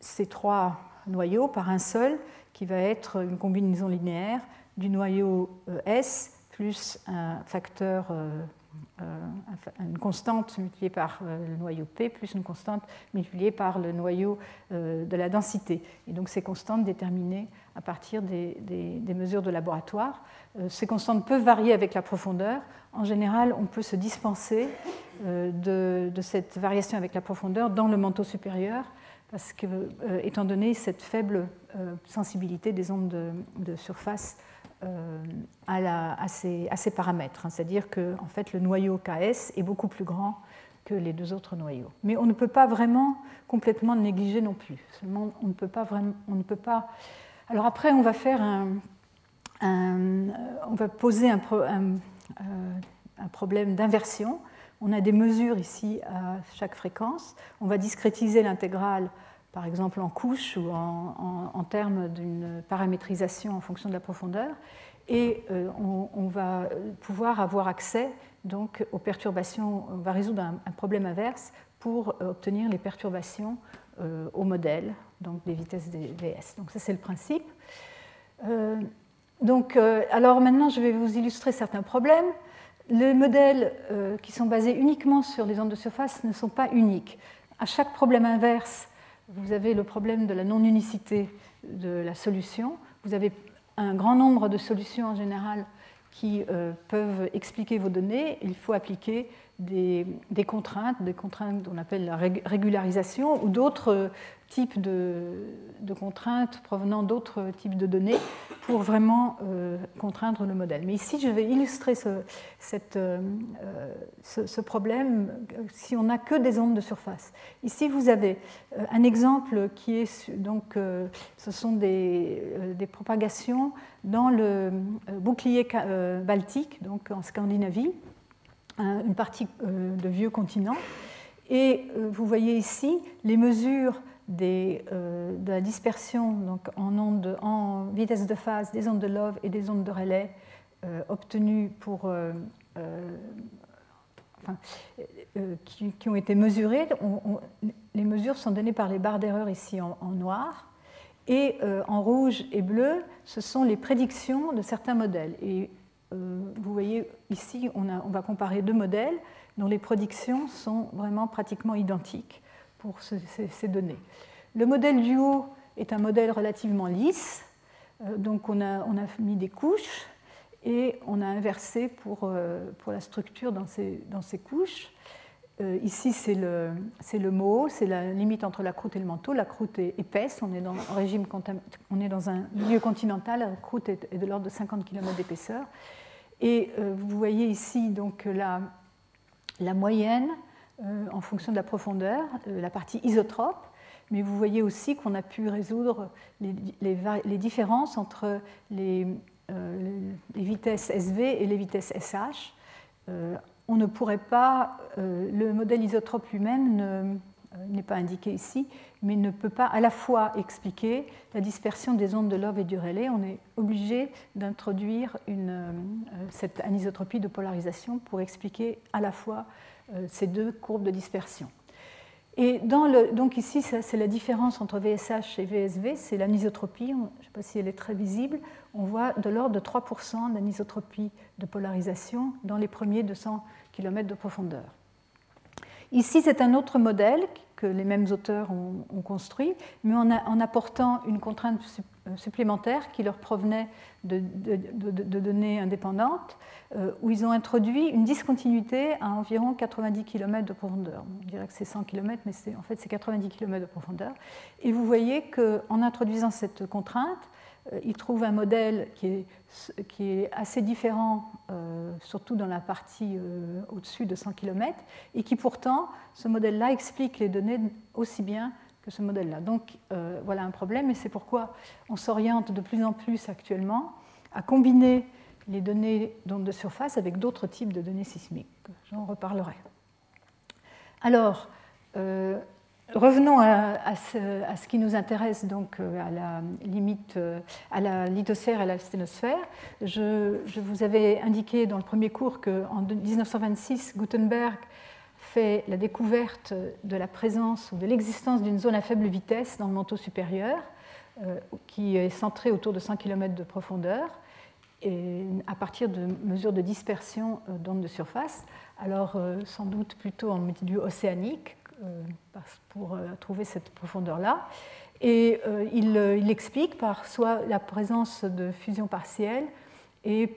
ces trois noyaux par un seul qui va être une combinaison linéaire du noyau S plus un facteur une constante multipliée par euh, le noyau P plus une constante multipliée par le noyau euh, de la densité. Et donc ces constantes déterminées à partir des, mesures de laboratoire. Ces constantes peuvent varier avec la profondeur. En général, on peut se dispenser de, cette variation avec la profondeur dans le manteau supérieur parce que, étant donné cette faible sensibilité des ondes de surface euh, à, ces, paramètres. Hein. C'est-à-dire que en fait, le noyau KS est beaucoup plus grand que les deux autres noyaux. Mais on ne peut pas vraiment complètement le négliger non plus. Seulement, on ne peut pas vraiment, on ne peut pas. Alors après, on va faire un, on va poser euh, un problème d'inversion. On a des mesures ici à chaque fréquence. On va discrétiser l'intégrale par exemple en couche ou en, termes d'une paramétrisation en fonction de la profondeur. Et euh, on, va pouvoir avoir accès donc, aux perturbations, on va résoudre un, problème inverse pour obtenir les perturbations euh, au modèle, donc des vitesses des VS. Donc ça c'est le principe. Euh, donc, alors maintenant je vais vous illustrer certains problèmes. Les modèles qui sont basés uniquement sur les ondes de surface ne sont pas uniques. À chaque problème inverse, vous avez le problème de la non-unicité de la solution. Vous avez un grand nombre de solutions en général qui euh, peuvent expliquer vos données. Il faut appliquer des, contraintes, des contraintes qu'on appelle la régularisation, ou d'autres types de, contraintes provenant d'autres types de données pour vraiment euh, contraindre le modèle. Mais ici, je vais illustrer ce, euh, problème si on n'a que des ondes de surface. Ici, vous avez euh, un exemple qui est donc, ce sont des, des propagations dans le bouclier baltique, donc en Scandinavie, une partie de vieux continent. Et vous voyez ici les mesures euh, de la dispersion donc en, en vitesse de phase des ondes de Love et des ondes de relais euh, obtenues pour, euh, qui, ont été mesurées. les mesures sont données par les barres d'erreur ici en, noir. Et en rouge et bleu, ce sont les prédictions de certains modèles. Et vous voyez ici, on, va comparer deux modèles dont les prédictions sont vraiment pratiquement identiques pour ces, données. Le modèle du haut est un modèle relativement lisse, euh, donc on a, mis des couches et on a inversé pour, euh, la structure dans ces couches. Euh, ici, c'est le, le mot, c'est la limite entre la croûte et le manteau. La croûte est épaisse, on est dans un, régime, on est dans un milieu continental, la croûte est, de l'ordre de 50 km d'épaisseur. Et vous voyez ici donc la, la moyenne euh, en fonction de la profondeur, euh, la partie isotrope, mais vous voyez aussi qu'on a pu résoudre les, différences entre euh, les, vitesses SV et les vitesses SH. On ne pourrait pas, le modèle isotrope lui-même n'est pas indiqué ici, mais ne peut pas à la fois expliquer la dispersion des ondes de Love et du relais. On est obligé d'introduire cette anisotropie de polarisation pour expliquer à la fois euh, ces deux courbes de dispersion. Et dans le, donc ici, c'est la différence entre VSH et VSV, c'est l'anisotropie, je ne sais pas si elle est très visible, on voit de l'ordre de 3% d'anisotropie de polarisation dans les premiers 200 km de profondeur. Ici, c'est un autre modèle que les mêmes auteurs ont, construit, mais en, apportant une contrainte euh, supplémentaire qui leur provenait de, données indépendantes, euh, où ils ont introduit une discontinuité à environ 90 km de profondeur. On dirait que c'est 100 km, mais en fait c'est 90 km de profondeur. Et vous voyez qu'en introduisant cette contrainte, euh, il trouve un modèle qui est, assez différent, surtout dans la partie au-dessus de 100 km, et qui pourtant, ce modèle-là explique les données aussi bien ce modèle-là. Donc voilà un problème, et c'est pourquoi on s'oriente de plus en plus actuellement à combiner les données d'ondes de surface avec d'autres types de données sismiques. J'en reparlerai. Alors, Revenons à, ce, qui nous intéresse, donc euh, à la limite, euh, à la lithosphère et à la sténosphère. Je, vous avais indiqué dans le premier cours qu'en 1926, Gutenberg la découverte de la présence ou de l'existence d'une zone à faible vitesse dans le manteau supérieur, euh, qui est centrée autour de 100 km de profondeur, et à partir de mesures de dispersion d'ondes de surface, alors sans doute plutôt en milieu océanique, euh, pour euh, trouver cette profondeur-là. Et euh, il, explique par soit la présence de fusion partielle et,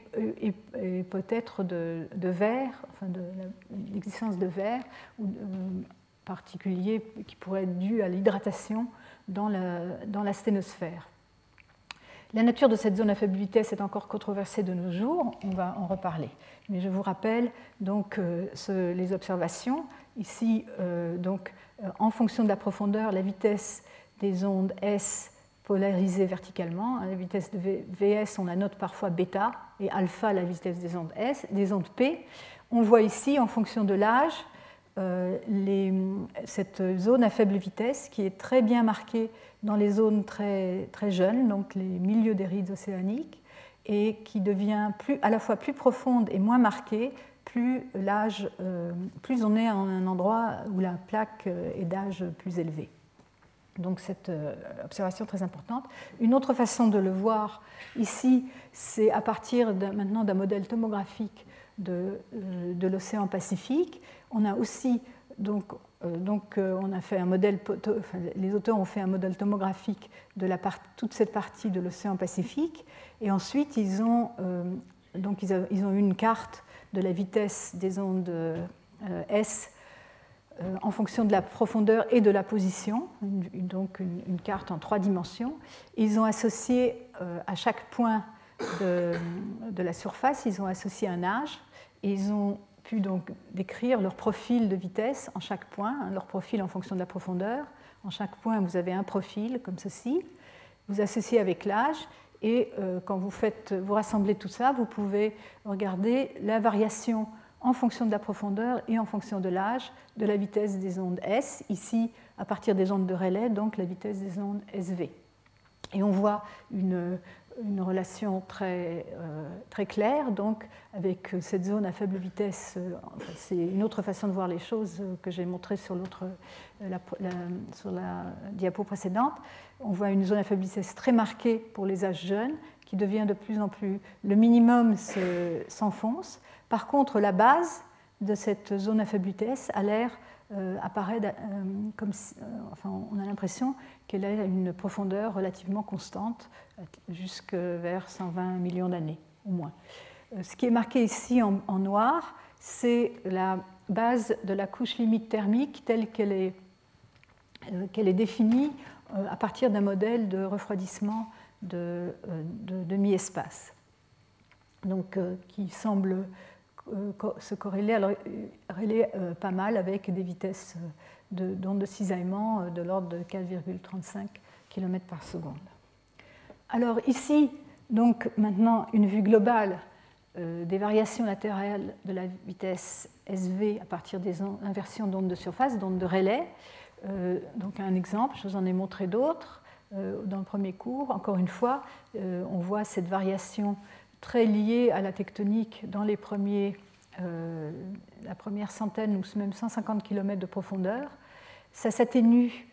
peut-être de, verre, enfin l'existence de verre ou particulier qui pourrait être dû à l'hydratation dans la, dans la sténosphère. La nature de cette zone à faible vitesse est encore controversée de nos jours, on va en reparler. Mais je vous rappelle donc les observations Ici, euh, donc, euh, en fonction de la profondeur, la vitesse des ondes S polarisées verticalement. Hein, la vitesse de VS, on la note parfois bêta, et alpha, la vitesse des ondes, S, des ondes P. On voit ici, en fonction de l'âge, euh, cette zone à faible vitesse qui est très bien marquée dans les zones très, très jeunes, donc les milieux des rides océaniques, et qui devient à la fois plus profonde et moins marquée plus l'âge, euh, plus on est en un endroit où la plaque euh, est d'âge plus élevé. Donc cette euh, observation très importante. Une autre façon de le voir ici, c'est à partir maintenant d'un modèle tomographique de, de l'océan Pacifique. On a aussi donc, donc on a fait un modèle, les auteurs ont fait un modèle tomographique de la toute cette partie de l'océan Pacifique, et ensuite ils ont donc ils ont eu une carte de la vitesse des ondes S en fonction de la profondeur et de la position, donc une, carte en trois dimensions. Ils ont associé à chaque point de, de, la surface, ils ont associé un âge et ils ont pu donc décrire leur profil de vitesse en chaque point, hein, leur profil en fonction de la profondeur. En chaque point, vous avez un profil comme ceci. Vous associez avec l'âge et euh, quand vous, faites, vous rassemblez tout ça, vous pouvez regarder la variation en fonction de la profondeur et en fonction de l'âge de la vitesse des ondes S, ici à partir des ondes de relais, donc la vitesse des ondes SV. Et on voit une, relation très, euh, très claire, donc avec cette zone à faible vitesse. Euh, c'est une autre façon de voir les choses que j'ai montré sur, l'autre, euh, la, sur la diapo précédente. On voit une zone à faible vitesse très marquée pour les âges jeunes, qui devient de plus en plus. Le minimum s'enfonce. Par contre, la base de cette zone à faible vitesse a l'air apparaît comme enfin, on a l'impression qu'elle a une profondeur relativement constante jusque vers 120 millions d'années, au moins. Euh, ce qui est marqué ici en, noir, c'est la base de la couche limite thermique telle qu'elle est, euh, est définie euh, à partir d'un modèle de refroidissement de, demi-espace, donc qui semble se corréler, alors, pas mal avec des vitesses d'onde de, cisaillement de l'ordre de 4,35 km par seconde. Alors ici, donc maintenant une vue globale euh, des variations latérales de la vitesse SV à partir des inversions d'ondes de surface, d'ondes de relais. Euh, donc un exemple, je vous en ai montré d'autres euh, dans le premier cours. Encore une fois, on voit cette variation très liée à la tectonique dans les premiers, la première centaine ou même 150 km de profondeur. Ça s'atténue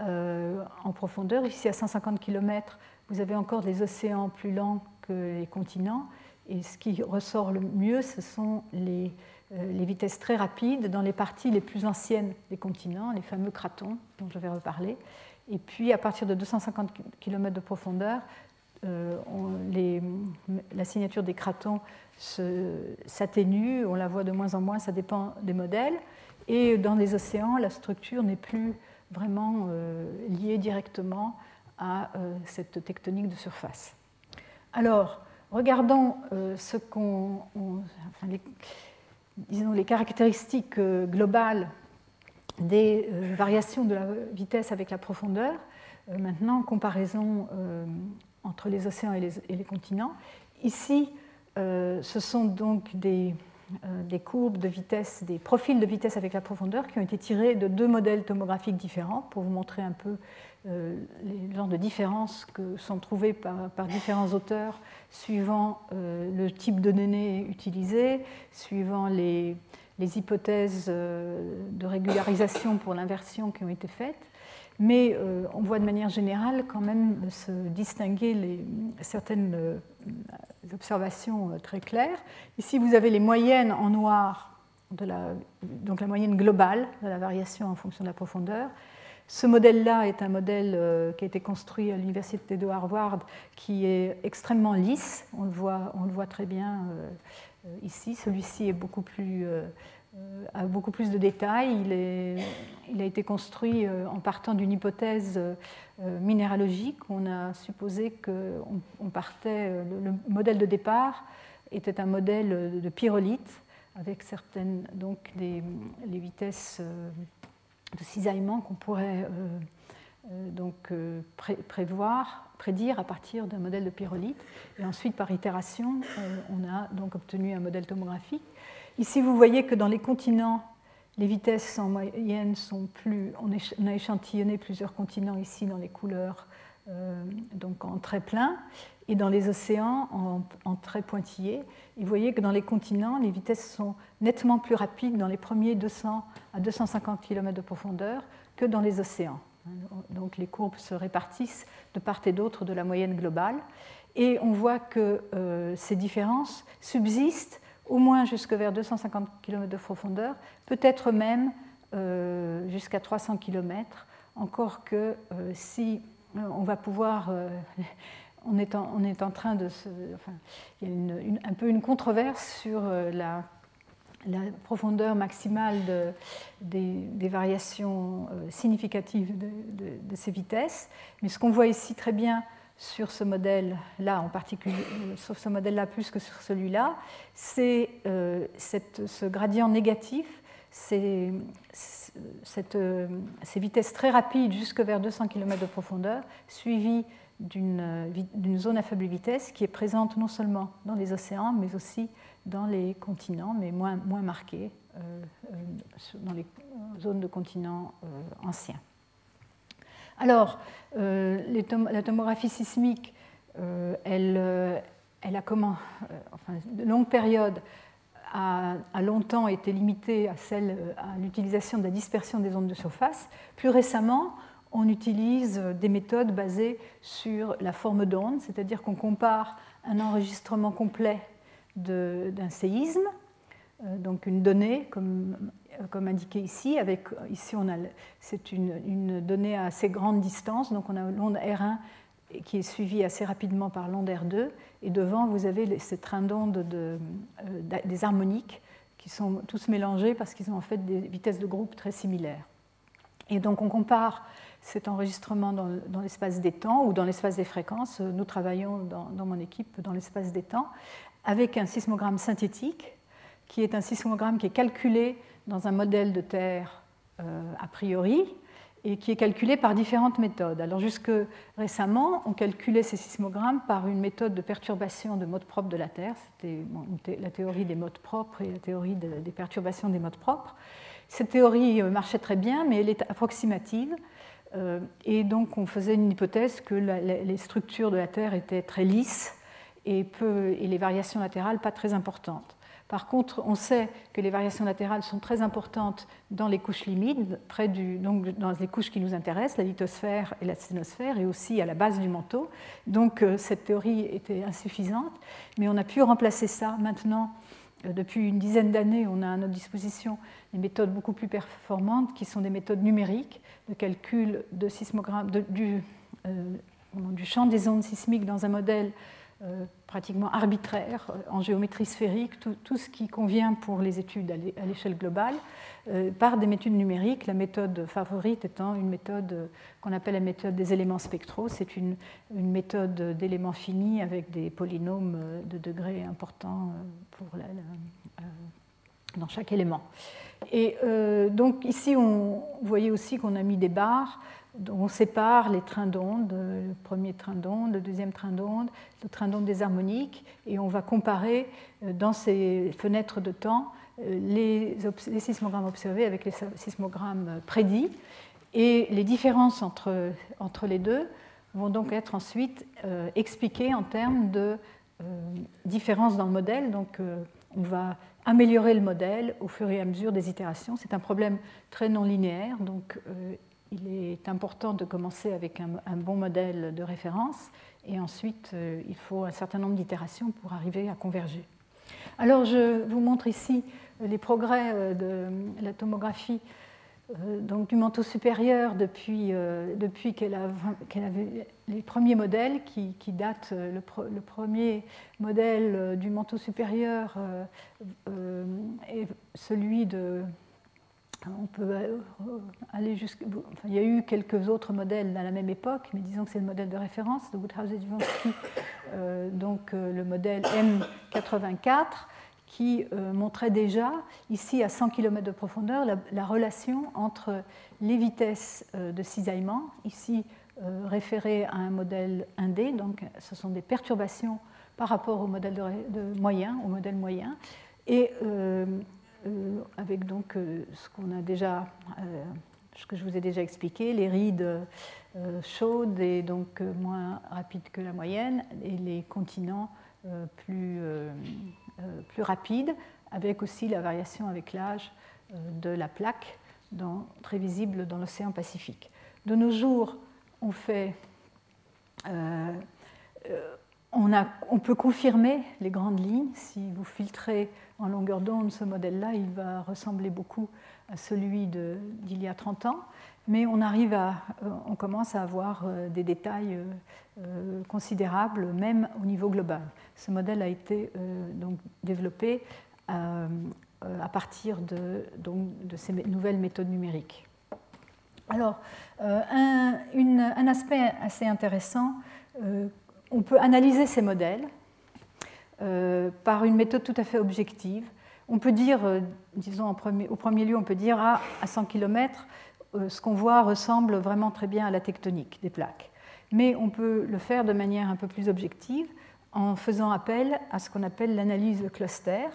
en profondeur. Ici, à 150 km, vous avez encore des océans plus lents que les continents. Et ce qui ressort le mieux, ce sont les, euh, les, vitesses très rapides dans les parties les plus anciennes des continents, les fameux cratons dont je vais reparler. Et puis, à partir de 250 km de profondeur, euh, la signature des cratons s'atténue, on la voit de moins en moins, ça dépend des modèles. Et dans les océans, la structure n'est plus vraiment euh, liée directement à euh, cette tectonique de surface. Alors, regardons ce qu'on, les, disons, les caractéristiques globales des variations de la vitesse avec la profondeur. maintenant, comparaison entre les océans et les, continents. Ici, ce sont donc des, des courbes de vitesse, des profils de vitesse avec la profondeur qui ont été tirés de deux modèles tomographiques différents pour vous montrer un peu euh, les genres de différences que sont trouvées par, différents auteurs suivant euh, le type de données utilisé, suivant les, hypothèses euh, de régularisation pour l'inversion qui ont été faites. Mais on voit de manière générale quand même se distinguer certaines observations très claires. Ici, vous avez les moyennes en noir, donc la moyenne globale de la variation en fonction de la profondeur, ce modèle-là est un modèle euh, qui a été construit à l'université de Harvard, qui est extrêmement lisse. On le voit, très bien euh, euh, ici. Celui-ci est beaucoup plus, a beaucoup plus de détails. Il, a été construit en partant d'une hypothèse minéralogique. On a supposé que on, partait, le, modèle de départ était un modèle de pyrolite avec certaines donc les vitesses de cisaillement qu'on pourrait euh, euh, donc euh, prévoir, prédire à partir d'un modèle de pyrolite. Et ensuite, par itération, on a donc obtenu un modèle tomographique. Ici, vous voyez que dans les continents, les vitesses en moyenne sont plus. On a échantillonné plusieurs continents ici dans les couleurs, donc en très plein et dans les océans en, en très pointillés. Et vous voyez que dans les continents, les vitesses sont nettement plus rapides dans les premiers 200 à 250 km de profondeur que dans les océans. Donc les courbes se répartissent de part et d'autre de la moyenne globale. Et on voit que euh, ces différences subsistent au moins jusque vers 250 km de profondeur, peut-être même euh, jusqu'à 300 km, encore que euh, si on va pouvoir on est, en, train de. Enfin, il y a une, un peu une controverse sur euh, la, la profondeur maximale des, variations significatives de, ces vitesses. Mais ce qu'on voit ici très bien sur ce modèle-là en particulier, sur ce modèle-là plus que sur celui-là, c'est ce gradient négatif, c'est euh, ces vitesses très rapides jusque vers 200 km de profondeur, suivies d'une zone à faible vitesse qui est présente non seulement dans les océans, mais aussi dans les continents, mais moins, moins marquée euh, euh, dans les zones de continents anciens. Alors, la tomographie sismique, elle, elle, a comment, enfin, de longues périodes a, longtemps été limitée à, celle, à l'utilisation de la dispersion des ondes de surface. Plus récemment, on utilise des méthodes basées sur la forme d'onde, c'est-à-dire qu'on compare un enregistrement complet d'un séisme, euh, donc une donnée comme, comme, indiqué ici, avec ici on a c'est une, donnée à assez grande distance, donc on a l'onde R1 qui est suivi assez rapidement par l'onde R2. Et devant, vous avez ces trains d'onde de, euh, des harmoniques qui sont tous mélangés parce qu'ils ont en fait des vitesses de groupe très similaires. Et donc on compare cet enregistrement dans, l'espace des temps ou dans l'espace des fréquences. Nous travaillons dans, mon équipe dans l'espace des temps avec un sismogramme synthétique qui est un sismogramme qui est calculé dans un modèle de Terre euh, a priori et qui est calculé par différentes méthodes. Alors jusque récemment, on calculait ces sismogrammes par une méthode de perturbation de modes propres de la Terre. C'était la théorie des modes propres et la théorie des perturbations des modes propres. Cette théorie euh, marchait très bien, mais elle est approximative. Euh, et donc on faisait une hypothèse que les structures de la Terre étaient très lisses et, les variations latérales pas très importantes. Par contre, on sait que les variations latérales sont très importantes dans les couches limites, près du, donc dans les couches qui nous intéressent, la lithosphère et la sténosphère, et aussi à la base du manteau. Donc euh, cette théorie était insuffisante, mais on a pu remplacer ça maintenant. Euh, depuis une dizaine d'années, on a à notre disposition des méthodes beaucoup plus performantes qui sont des méthodes numériques de calcul de euh, du champ des ondes sismiques dans un modèle pratiquement arbitraire euh, en géométrie sphérique, tout, ce qui convient pour les études à l'échelle globale, euh, par des méthodes numériques, la méthode favorite étant une méthode qu'on appelle la méthode des éléments spectraux. C'est une, une, méthode d'éléments finis avec des polynômes de degrés importants pour dans chaque élément. Et donc ici, on, vous voyez aussi qu'on a mis des barres on sépare les trains d'onde, le premier train d'onde, le deuxième train d'onde, le train d'onde des harmoniques, et on va comparer euh, dans ces fenêtres de temps euh, les, sismogrammes observés avec les sismogrammes prédits. Et les différences entre, entre les deux vont donc être ensuite euh, expliquées en termes de différences dans le modèle. Donc on va améliorer le modèle au fur et à mesure des itérations. C'est un problème très non linéaire, donc il est important de commencer avec un, bon modèle de référence et ensuite euh, il faut un certain nombre d'itérations pour arriver à converger. Alors je vous montre ici les progrès euh, de la tomographie euh, donc, du manteau supérieur depuis, depuis qu'elle a, vu les premiers modèles qui, datent, le, le, premier modèle du manteau supérieur est celui de peut euh, il y a eu quelques autres modèles à la même époque, mais disons que c'est le modèle de référence de Woodhouse et euh, donc euh, le modèle M84, qui montrait déjà, ici à 100 km de profondeur, la, relation entre les vitesses de cisaillement, ici référées à un modèle 1D, donc ce sont des perturbations par rapport au modèle moyen, au modèle moyen, et avec donc euh, ce qu'on a déjà, euh, ce que je vous ai déjà expliqué, les rides chaudes et donc moins rapides que la moyenne, et les continents plus, plus rapides, avec aussi la variation avec l'âge de la plaque, très visible dans l'océan Pacifique. De nos jours, on fait on, peut confirmer les grandes lignes. Si vous filtrez en longueur d'onde ce modèle-là, il va ressembler beaucoup à celui d'il y a 30 ans. Mais euh, on commence à avoir euh, des détails euh, considérables, même au niveau global. Ce modèle a été donc développé à partir de, ces nouvelles méthodes numériques. Alors, un, aspect assez intéressant, on peut analyser ces modèles par une méthode tout à fait objective. On peut dire, disons au premier lieu, on peut dire ah, à 100 km, ce qu'on voit ressemble vraiment très bien à la tectonique des plaques mais on peut le faire de manière un peu plus objective en faisant appel à ce qu'on appelle l'analyse de cluster.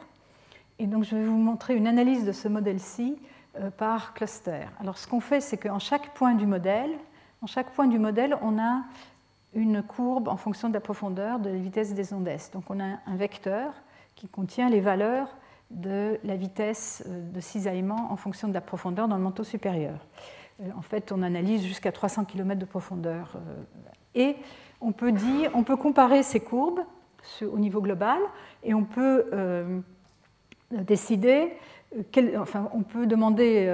Et donc je vais vous montrer une analyse de ce modèle-ci euh, par cluster. Alors ce qu'on fait, c'est qu'en chaque point du modèle, en chaque point du modèle, on a une courbe en fonction de la profondeur de la vitesse des ondes S. Donc on a un vecteur qui contient les valeurs de la vitesse euh, de cisaillement en fonction de la profondeur dans le manteau supérieur. Euh, en fait, on analyse jusqu'à 300 km de profondeur. Euh, et on peut, dire, on peut comparer ces courbes au niveau global et on peut décider, enfin, on peut demander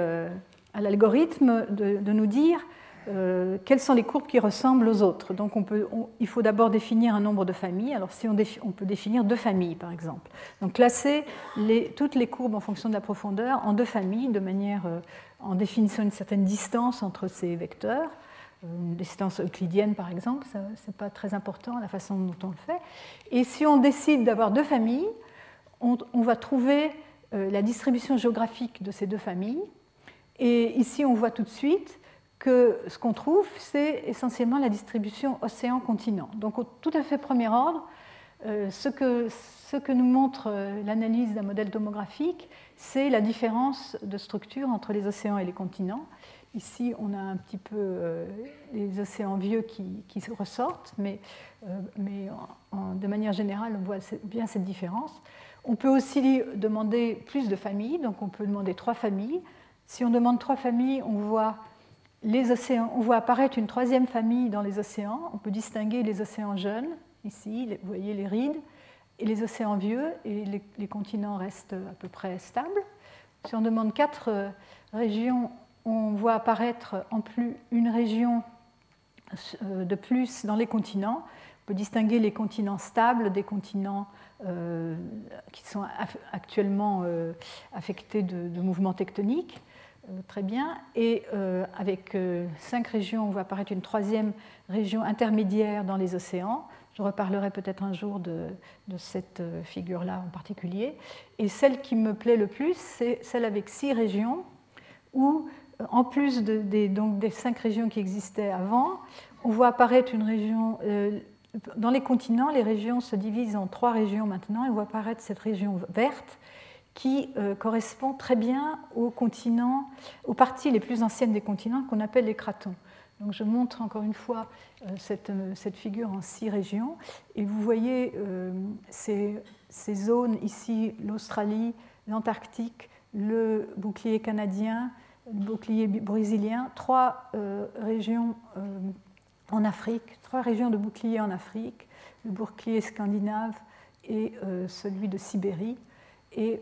à l'algorithme de, nous dire quelles sont les courbes qui ressemblent aux autres. Donc il faut d'abord définir un nombre de familles. Alors si on, peut définir deux familles par exemple. Donc classer toutes les courbes en fonction de la profondeur en deux familles de manière en définissant une certaine distance entre ces vecteurs, une distance euclidienne par exemple, ce n'est pas très important la façon dont on le fait. Et si on décide d'avoir deux familles, on, va trouver euh, la distribution géographique de ces deux familles. Et ici, on voit tout de suite que ce qu'on trouve, c'est essentiellement la distribution océan-continent. Donc au tout à fait premier ordre, euh, ce, que, ce que nous montre euh, l'analyse d'un modèle tomographique, c'est la différence de structure entre les océans et les continents. Ici, on a un petit peu euh, les océans vieux qui, qui ressortent, mais, mais de manière générale, on voit bien cette différence. On peut aussi demander plus de familles, donc on peut demander trois familles. Si on demande trois familles, on voit on voit apparaître une troisième famille dans les océans. On peut distinguer les océans jeunes Ici, vous voyez les rides et les océans vieux et les, continents restent à peu près stables. Si on demande quatre euh, régions, on voit apparaître en plus une région euh, de plus dans les continents. On peut distinguer les continents stables des continents euh, qui sont actuellement affectés de, mouvements tectoniques. Très bien. Et avec cinq régions, on voit apparaître une troisième région intermédiaire dans les océans. Je reparlerai peut-être un jour de, cette euh, figure-là en particulier. Et celle qui me plaît le plus, c'est celle avec six régions, où, euh, en plus des, cinq régions qui existaient avant, on voit apparaître une région. Euh, dans les continents, les régions se divisent en trois régions maintenant, et on voit apparaître cette région verte qui correspond très bien aux continents, aux parties les plus anciennes des continents qu'on appelle les cratons. Donc je montre encore une fois euh, euh, cette, figure en six régions. Et vous voyez euh, ces, zones ici, l'Australie, l'Antarctique, le bouclier canadien, le bouclier brésilien, trois régions en Afrique, trois régions de bouclier en Afrique, le bouclier scandinave et celui de Sibérie. Et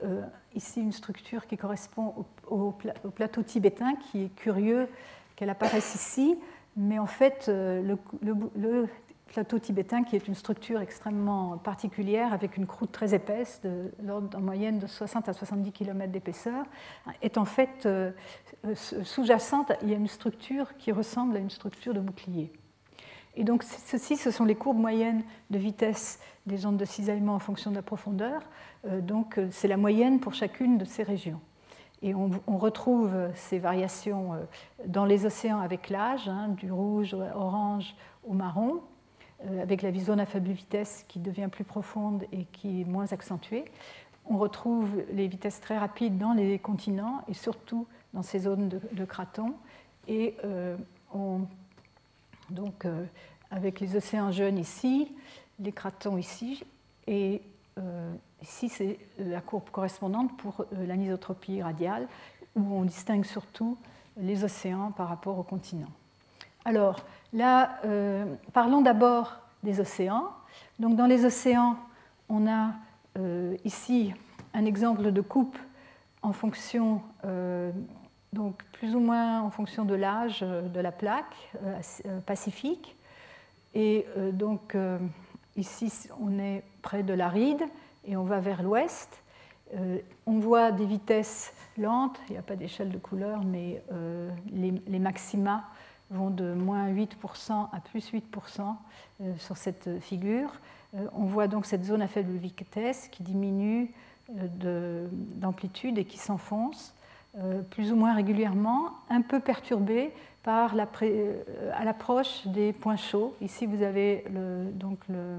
ici une structure qui correspond au plateau tibétain, qui est curieux qu'elle apparaisse ici, mais en fait, euh, le, plateau tibétain, qui est une structure extrêmement particulière, avec une croûte très épaisse, de, en moyenne de 60 à 70 km d'épaisseur, est en fait euh, sous-jacente. Il y a une structure qui ressemble à une structure de bouclier. Et donc, ceci, ce sont les courbes moyennes de vitesse des ondes de cisaillement en fonction de la profondeur. Euh, donc, c'est la moyenne pour chacune de ces régions. Et on, retrouve ces variations euh, dans les océans avec l'âge, hein, du rouge orange au marron, euh, avec la zone à faible vitesse qui devient plus profonde et qui est moins accentuée. On retrouve les vitesses très rapides dans les continents et surtout dans ces zones de, de cratons. Et euh, on, donc, avec les océans jeunes ici, les cratons ici, et Ici, c'est la courbe correspondante pour euh, l'anisotropie radiale, où on distingue surtout les océans par rapport aux continents. Alors, là, euh, parlons d'abord des océans. Donc, dans les océans, on a euh, ici un exemple de coupe en fonction, donc plus ou moins en fonction de l'âge de la plaque pacifique. Et donc, ici, on est près de l'aride et on va vers l'ouest. on voit des vitesses lentes, il n'y a pas d'échelle de couleur, mais les, maxima vont de moins 8% à plus 8% sur cette figure. on voit donc cette zone à faible vitesse qui diminue d'amplitude et qui s'enfonce. Euh, plus ou moins régulièrement, un peu perturbé par euh, à l'approche des points chauds. Ici, vous avez le, donc le,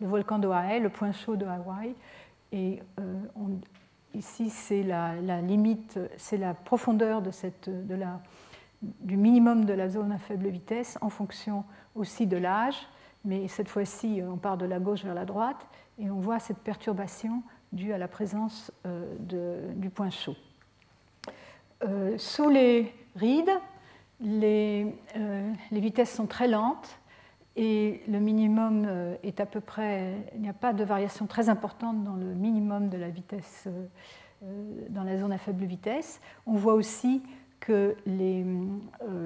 volcan d'Oahe, le point chaud de Hawaï. Et euh, ici, c'est la, limite, c'est la profondeur de la, du minimum de la zone à faible vitesse en fonction aussi de l'âge. Mais cette fois-ci, on part de la gauche vers la droite et on voit cette perturbation due à la présence du point chaud. Euh, sous les rides, les, euh, les, vitesses sont très lentes et le minimum euh, est à peu près, il n'y a pas de variation très importante dans le minimum de la vitesse dans la zone à faible vitesse. On voit aussi que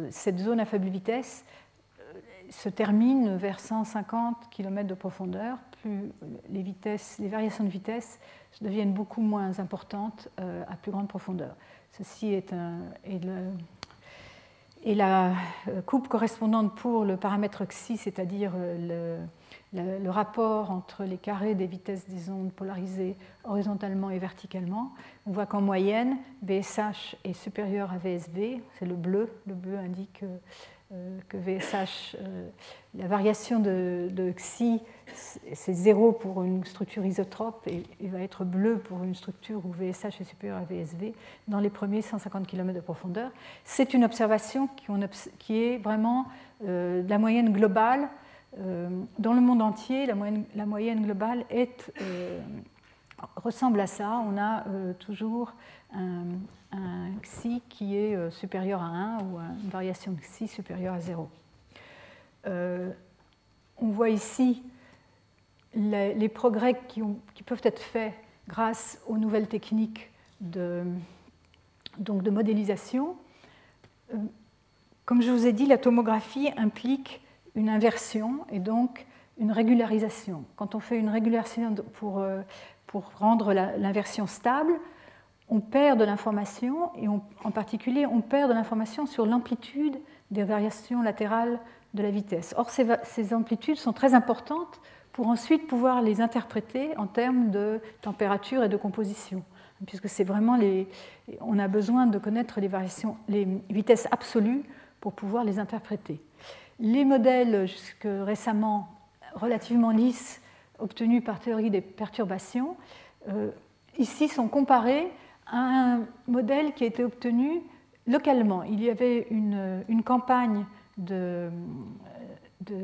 cette zone à faible vitesse se termine vers 150 km de profondeur. Plus les, vitesses, les variations de vitesse deviennent beaucoup moins importantes à plus grande profondeur. Ceci est, la euh, coupe correspondante pour le paramètre xi, c'est-à-dire euh, le, rapport entre les carrés des vitesses des ondes polarisées horizontalement et verticalement. On voit qu'en moyenne, VSH est supérieur à VSV, c'est le bleu. Le bleu indique euh, que VSH, la variation de, xi, c'est 0 pour une structure isotrope et il va être bleu pour une structure où VSH est supérieur à VSV dans les premiers 150 km de profondeur. C'est une observation qui est vraiment euh, la moyenne globale. Dans le monde entier, la moyenne, la moyenne globale est, ressemble à ça. On a toujours un, un xi qui est euh, supérieur à 1 ou une variation xi supérieure à 0. Euh, on voit ici les, progrès qui, peuvent être faits grâce aux nouvelles techniques de, modélisation. Euh, comme je vous ai dit, la tomographie implique une inversion et donc une régularisation. Quand on fait une régularisation pour, pour rendre l'inversion stable, on perd de l'information, et en particulier, on perd de l'information sur l'amplitude des variations latérales de la vitesse. Or, ces, amplitudes sont très importantes pour ensuite pouvoir les interpréter en termes de température et de composition, puisque c'est vraiment les, on a besoin de connaître les variations, les vitesses absolues pour pouvoir les interpréter. Les modèles jusque récemment relativement lisses obtenus par théorie des perturbations, euh, ici sont comparés un modèle qui a été obtenu localement. Il y avait une, campagne de,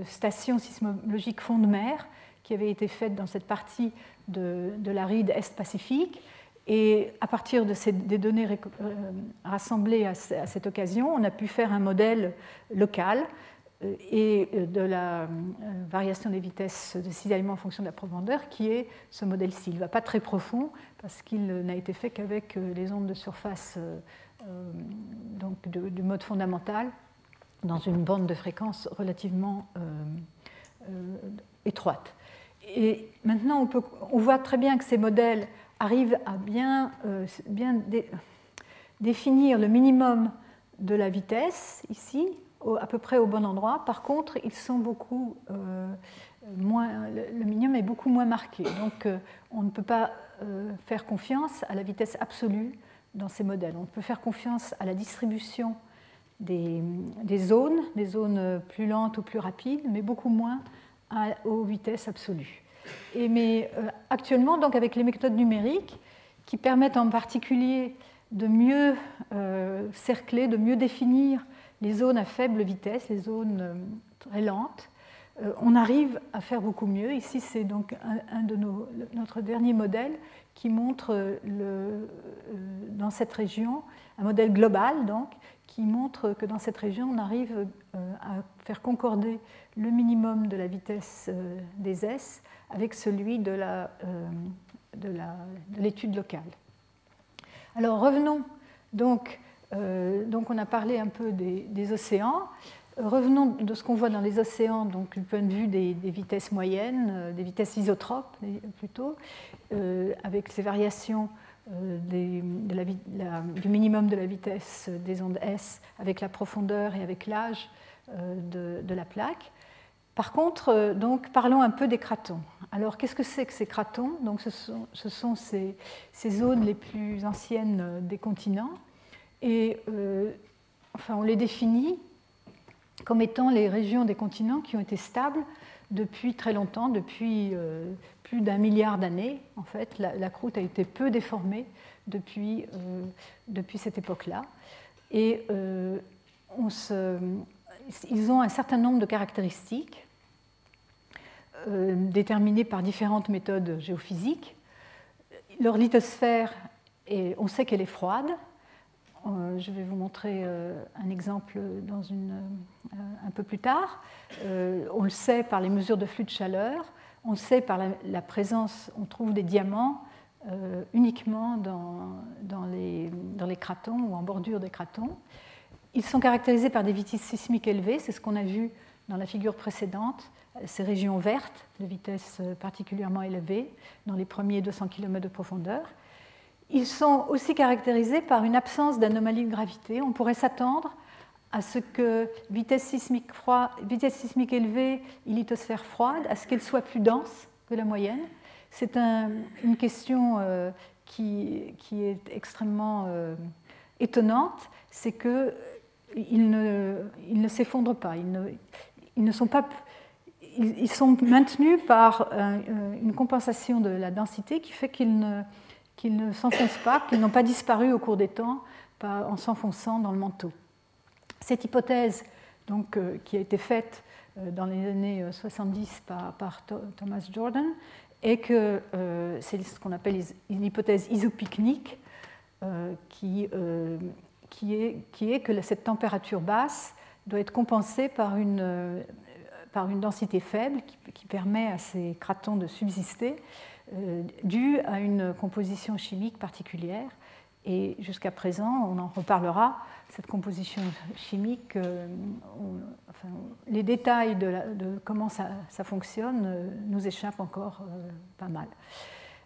stations sismologiques fond de mer qui avait été faite dans cette partie de, la ride Est-Pacifique. Et à partir de ces, des données euh, rassemblées à, cette occasion, on a pu faire un modèle local euh, et euh, de la variation des vitesses de cisaillement en fonction de la profondeur, qui est ce modèle-ci. Il ne va pas très profond, parce qu'il n'a été fait qu'avec les ondes de surface donc du mode fondamental, dans une bande de fréquence relativement étroite. Et maintenant, on, voit très bien que ces modèles arrivent à bien, bien définir le minimum de la vitesse, ici, à peu près au bon endroit. Par contre, ils sont beaucoup euh, moins, le minimum est beaucoup moins marqué. Donc, euh, on ne peut pas euh, faire confiance à la vitesse absolue dans ces modèles. On peut faire confiance à la distribution des, zones, des zones plus lentes ou plus rapides, mais beaucoup moins aux vitesses absolues. Et mais actuellement, donc, avec les méthodes numériques, qui permettent en particulier de mieux cercler, de mieux définir les zones à faible vitesse, les zones euh, très lentes, euh, on arrive à faire beaucoup mieux. Ici, c'est donc un, de nos, notre dernier modèle qui montre euh, le, dans cette région, un modèle global donc, qui montre que dans cette région, on arrive à faire concorder le minimum de la vitesse des S avec celui de l'étude locale. Alors revenons donc euh, donc on a parlé un peu des, océans. revenons de ce qu'on voit dans les océans, donc du point de vue des, vitesses moyennes, des vitesses isotropes plutôt, avec ces variations du minimum de la vitesse des ondes S avec la profondeur et avec l'âge de, la plaque. Par contre, euh, donc, parlons un peu des cratons. Alors, qu'est-ce que c'est que ces cratons? Donc, Ce sont, ces, zones les plus anciennes euh, des continents. Et euh, enfin, on les définit comme étant les régions des continents qui ont été stables depuis très longtemps, depuis plus d'un milliard d'années. En fait, la, croûte a été peu déformée depuis, depuis cette époque-là. Et se, ils ont un certain nombre de caractéristiques euh, déterminées par différentes méthodes géophysiques. Leur lithosphère, on sait qu'elle est froide. Euh, je vais vous montrer euh, un exemple dans une, un peu plus tard. on le sait par les mesures de flux de chaleur. On sait par la, présence, on trouve des diamants uniquement dans, dans, les, dans les cratons ou en bordure des cratons. Ils sont caractérisés par des vitesses sismiques élevées, c'est ce qu'on a vu dans la figure précédente, ces régions vertes de vitesse particulièrement élevée dans les premiers 200 km de profondeur. Ils sont aussi caractérisés par une absence d'anomalie de gravité. On pourrait s'attendre à ce que vitesse sismique, vitesse sismique élevée, lithosphère froide, à ce qu'elle soit plus dense que la moyenne. C'est une question euh, qui, est extrêmement euh, étonnante, c'est que ils ne, s'effondrent pas. Ils ne, sont pas. Ils, sont maintenus par euh, une compensation de la densité qui fait qu'ils qu'ils ne s'enfoncent pas, qu'ils n'ont pas disparu au cours des temps en s'enfonçant dans le manteau. Cette hypothèse, donc, euh, qui a été faite euh, dans les années 70 par, par Thomas Jordan, est que c'est ce qu'on appelle une hypothèse isopicnique, qui qui est, qui que cette température basse doit être compensée par une, euh, par une densité faible qui, permet à ces cratons de subsister, euh, due à une composition chimique particulière. Et jusqu'à présent, on en reparlera, cette composition chimique, euh, les détails de, comment ça, fonctionne nous échappent encore pas mal.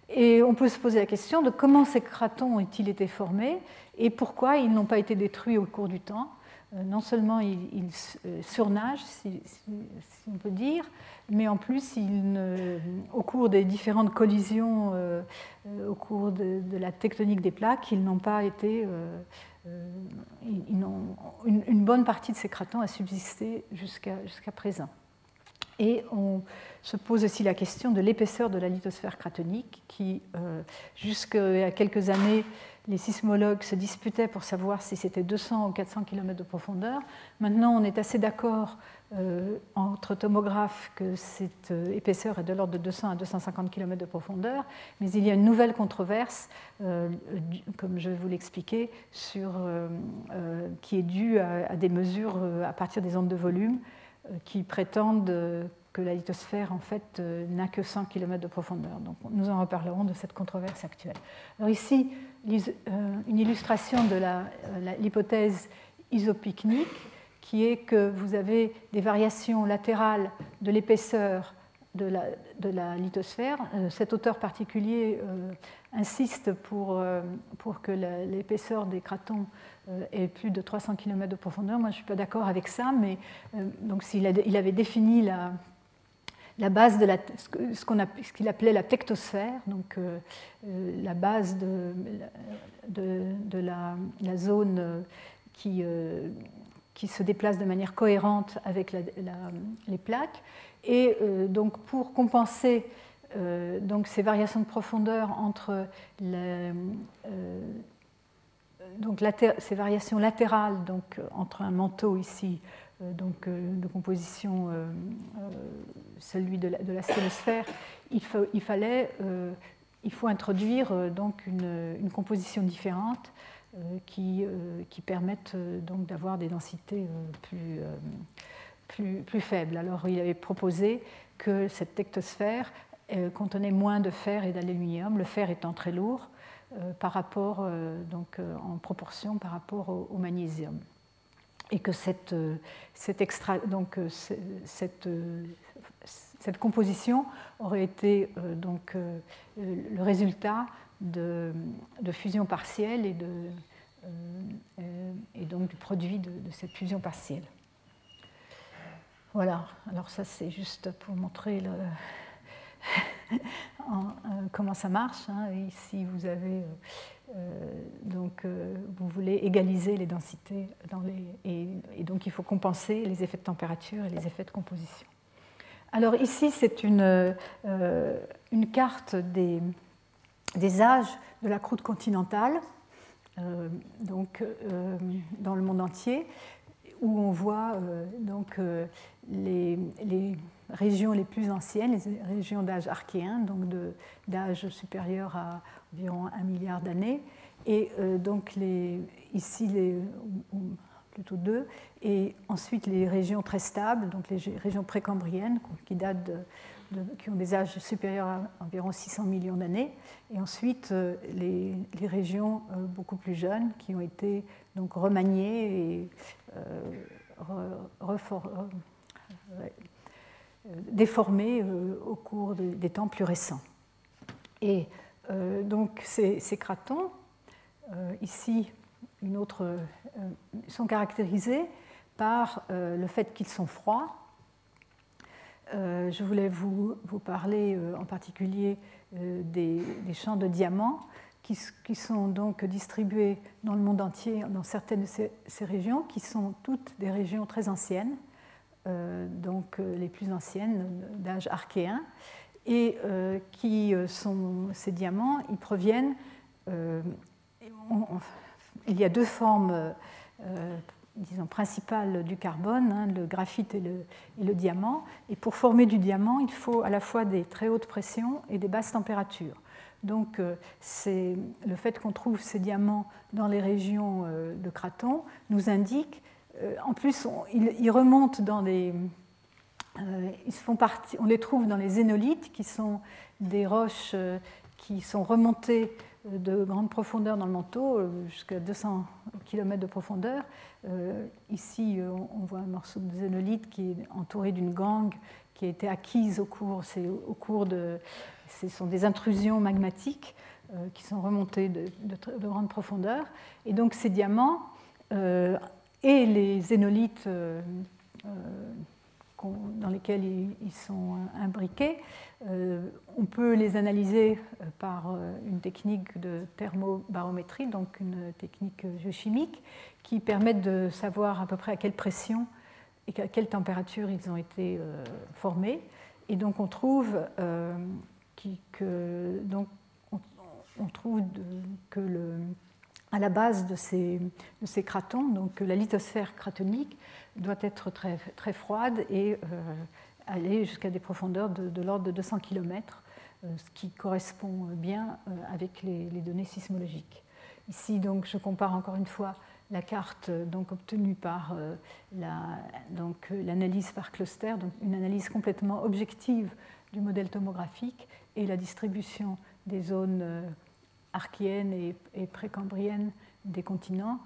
Et on peut se poser la question de comment ces cratons ont-ils été formés et pourquoi ils n'ont pas été détruits au cours du temps. Euh, non seulement ils, euh, surnagent, si, on peut dire, mais en plus, au cours des différentes collisions, euh, au cours de, la tectonique des plaques, ils n'ont pas été. Une, une, bonne partie de ces cratons a subsisté jusqu'à présent. Et on se pose aussi la question de l'épaisseur de la lithosphère cratonique, qui, euh, jusqu'à quelques années, les sismologues se disputaient pour savoir si c'était 200 ou 400 km de profondeur. Maintenant, on est assez d'accord euh, entre tomographes que cette euh, épaisseur est de l'ordre de 200 à 250 km de profondeur, mais il y a une nouvelle controverse, comme je vais vous l'expliquer, qui est due à, des mesures à partir des ondes de volume euh, qui prétendent euh, que la lithosphère en fait euh, n'a que 100 km de profondeur. Donc nous en reparlerons de cette controverse actuelle. Alors ici, une illustration de l'hypothèse isopicnique qui est que vous avez des variations latérales de l'épaisseur de la, lithosphère. Cet auteur particulier insiste pour, pour que l'épaisseur des cratons euh, et plus de 300 km de profondeur. Moi, je ne suis pas d'accord avec ça, mais euh, donc il avait défini la, la base de la, ce qu'il appelait la tectosphère, donc euh, la base de, de, la, zone qui, qui se déplace de manière cohérente avec les plaques. Et donc pour compenser donc ces variations de profondeur entre la, donc, ces variations latérales donc, euh, entre un manteau ici euh, donc, euh, de composition, celui de la, de il, faut, il fallait, il faut introduire donc une, composition différente qui, qui permette donc d'avoir des densités plus, plus, faibles. Alors il avait proposé que cette tectosphère contenait moins de fer et d'aluminium, le fer étant très lourd, euh, par rapport, euh, donc, euh, en proportion par rapport au, magnésium. et que cette, composition aurait été donc, le résultat de, fusion partielle et, donc du produit de cette fusion partielle. Voilà, alors ça c'est juste pour montrer euh, comment ça marche. Hein. Ici, vous avez euh, euh, donc vous voulez égaliser les densités et, donc il faut compenser les effets de température et les effets de composition. Alors ici, c'est une, carte des, des âges de la croûte continentale, donc dans le monde entier, où on voit donc les, régions les plus anciennes, les régions d'âge archéen, donc d'âge supérieur à environ un milliard d'années, et euh, donc ici les, plutôt deux, et ensuite les régions très stables, donc les régions précambriennes qui datent qui ont des âges supérieurs à environ 600 millions d'années, et ensuite euh, les, régions euh, beaucoup plus jeunes qui ont été donc remaniées et euh, déformés euh, au cours des temps plus récents. Et euh, donc ces, cratons, ici, sont caractérisés par le fait qu'ils sont froids. je voulais vous, parler en particulier des, champs de diamants qui, sont donc distribués dans le monde entier, dans certaines de ces régions, qui sont toutes des régions très anciennes, euh, donc euh, les plus anciennes d'âge archéen, et euh, qui sont ces diamants, ils proviennent. il y a deux formes, disons principales du carbone, hein, le graphite et le, diamant. Et pour former du diamant, il faut à la fois des très hautes pressions et des basses températures. Donc, c'est le fait qu'on trouve ces diamants dans les régions de Craton nous indique euh, en plus, ils, remontent dans des. Euh, ils font partie, on les trouve dans les zénolithes, qui sont des roches euh, qui sont remontées de grande profondeur dans le manteau, jusqu'à 200 km de profondeur. ici, on voit un morceau de zénolithe qui est entouré d'une gangue qui a été acquise au cours, au cours de. Ce sont des intrusions magmatiques qui sont remontées de, grande profondeur. Et donc, ces diamants et les zénolithes euh, euh, dans lesquels ils sont imbriqués, euh, on peut les analyser par une technique de thermobarométrie, donc une technique géochimique, qui permet de savoir à peu près à quelle pression et à quelle température ils ont été formés. Et donc on trouve, que, donc, on trouve que le, à la base de ces, cratons, donc la lithosphère cratonique doit être très, très froide et euh, aller jusqu'à des profondeurs de, l'ordre de 200 km, euh, ce qui correspond bien euh, avec les, données sismologiques. Ici, donc, je compare encore une fois la carte donc, obtenue par l'analyse par cluster, donc une analyse complètement objective du modèle tomographique et la distribution des zones archéenne et, précambrienne des continents.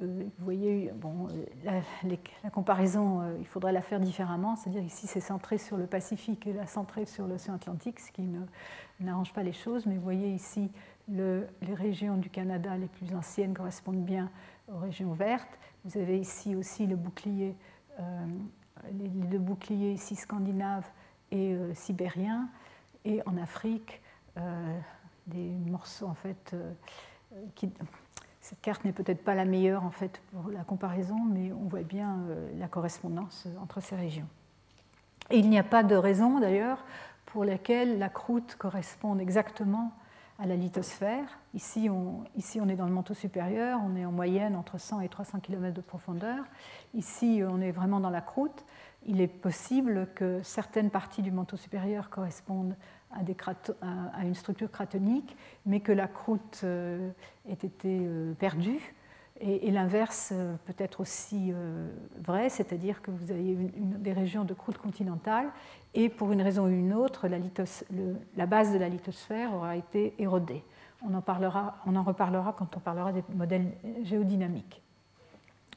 Euh, vous voyez, bon, la, comparaison, euh, il faudrait la faire différemment, c'est-à-dire ici c'est centré sur le Pacifique et là centré sur l'océan Atlantique, ce qui n'arrange pas les choses, mais vous voyez ici le, les régions du Canada les plus anciennes correspondent bien aux régions vertes. Vous avez ici aussi le bouclier, euh, les, deux boucliers ici scandinaves et sibériens, et en Afrique, des morceaux en fait euh, cette carte n'est peut-être pas la meilleure en fait pour la comparaison, mais on voit bien euh, la correspondance entre ces régions. Et il n'y a pas de raison d'ailleurs pour laquelle la croûte corresponde exactement à la lithosphère. Ici ici, on est dans le manteau supérieur, on est en moyenne entre 100 et 300 km de profondeur. Ici, on est vraiment dans la croûte. Il est possible que certaines parties du manteau supérieur correspondent à, une structure cratonique, mais que la croûte euh, ait été euh, perdue. Et, l'inverse euh, peut être aussi vrai, c'est-à-dire que vous avez des régions de croûte continentale et pour une raison ou une autre, la, base de la lithosphère aura été érodée. On en, reparlera quand on parlera des modèles géodynamiques.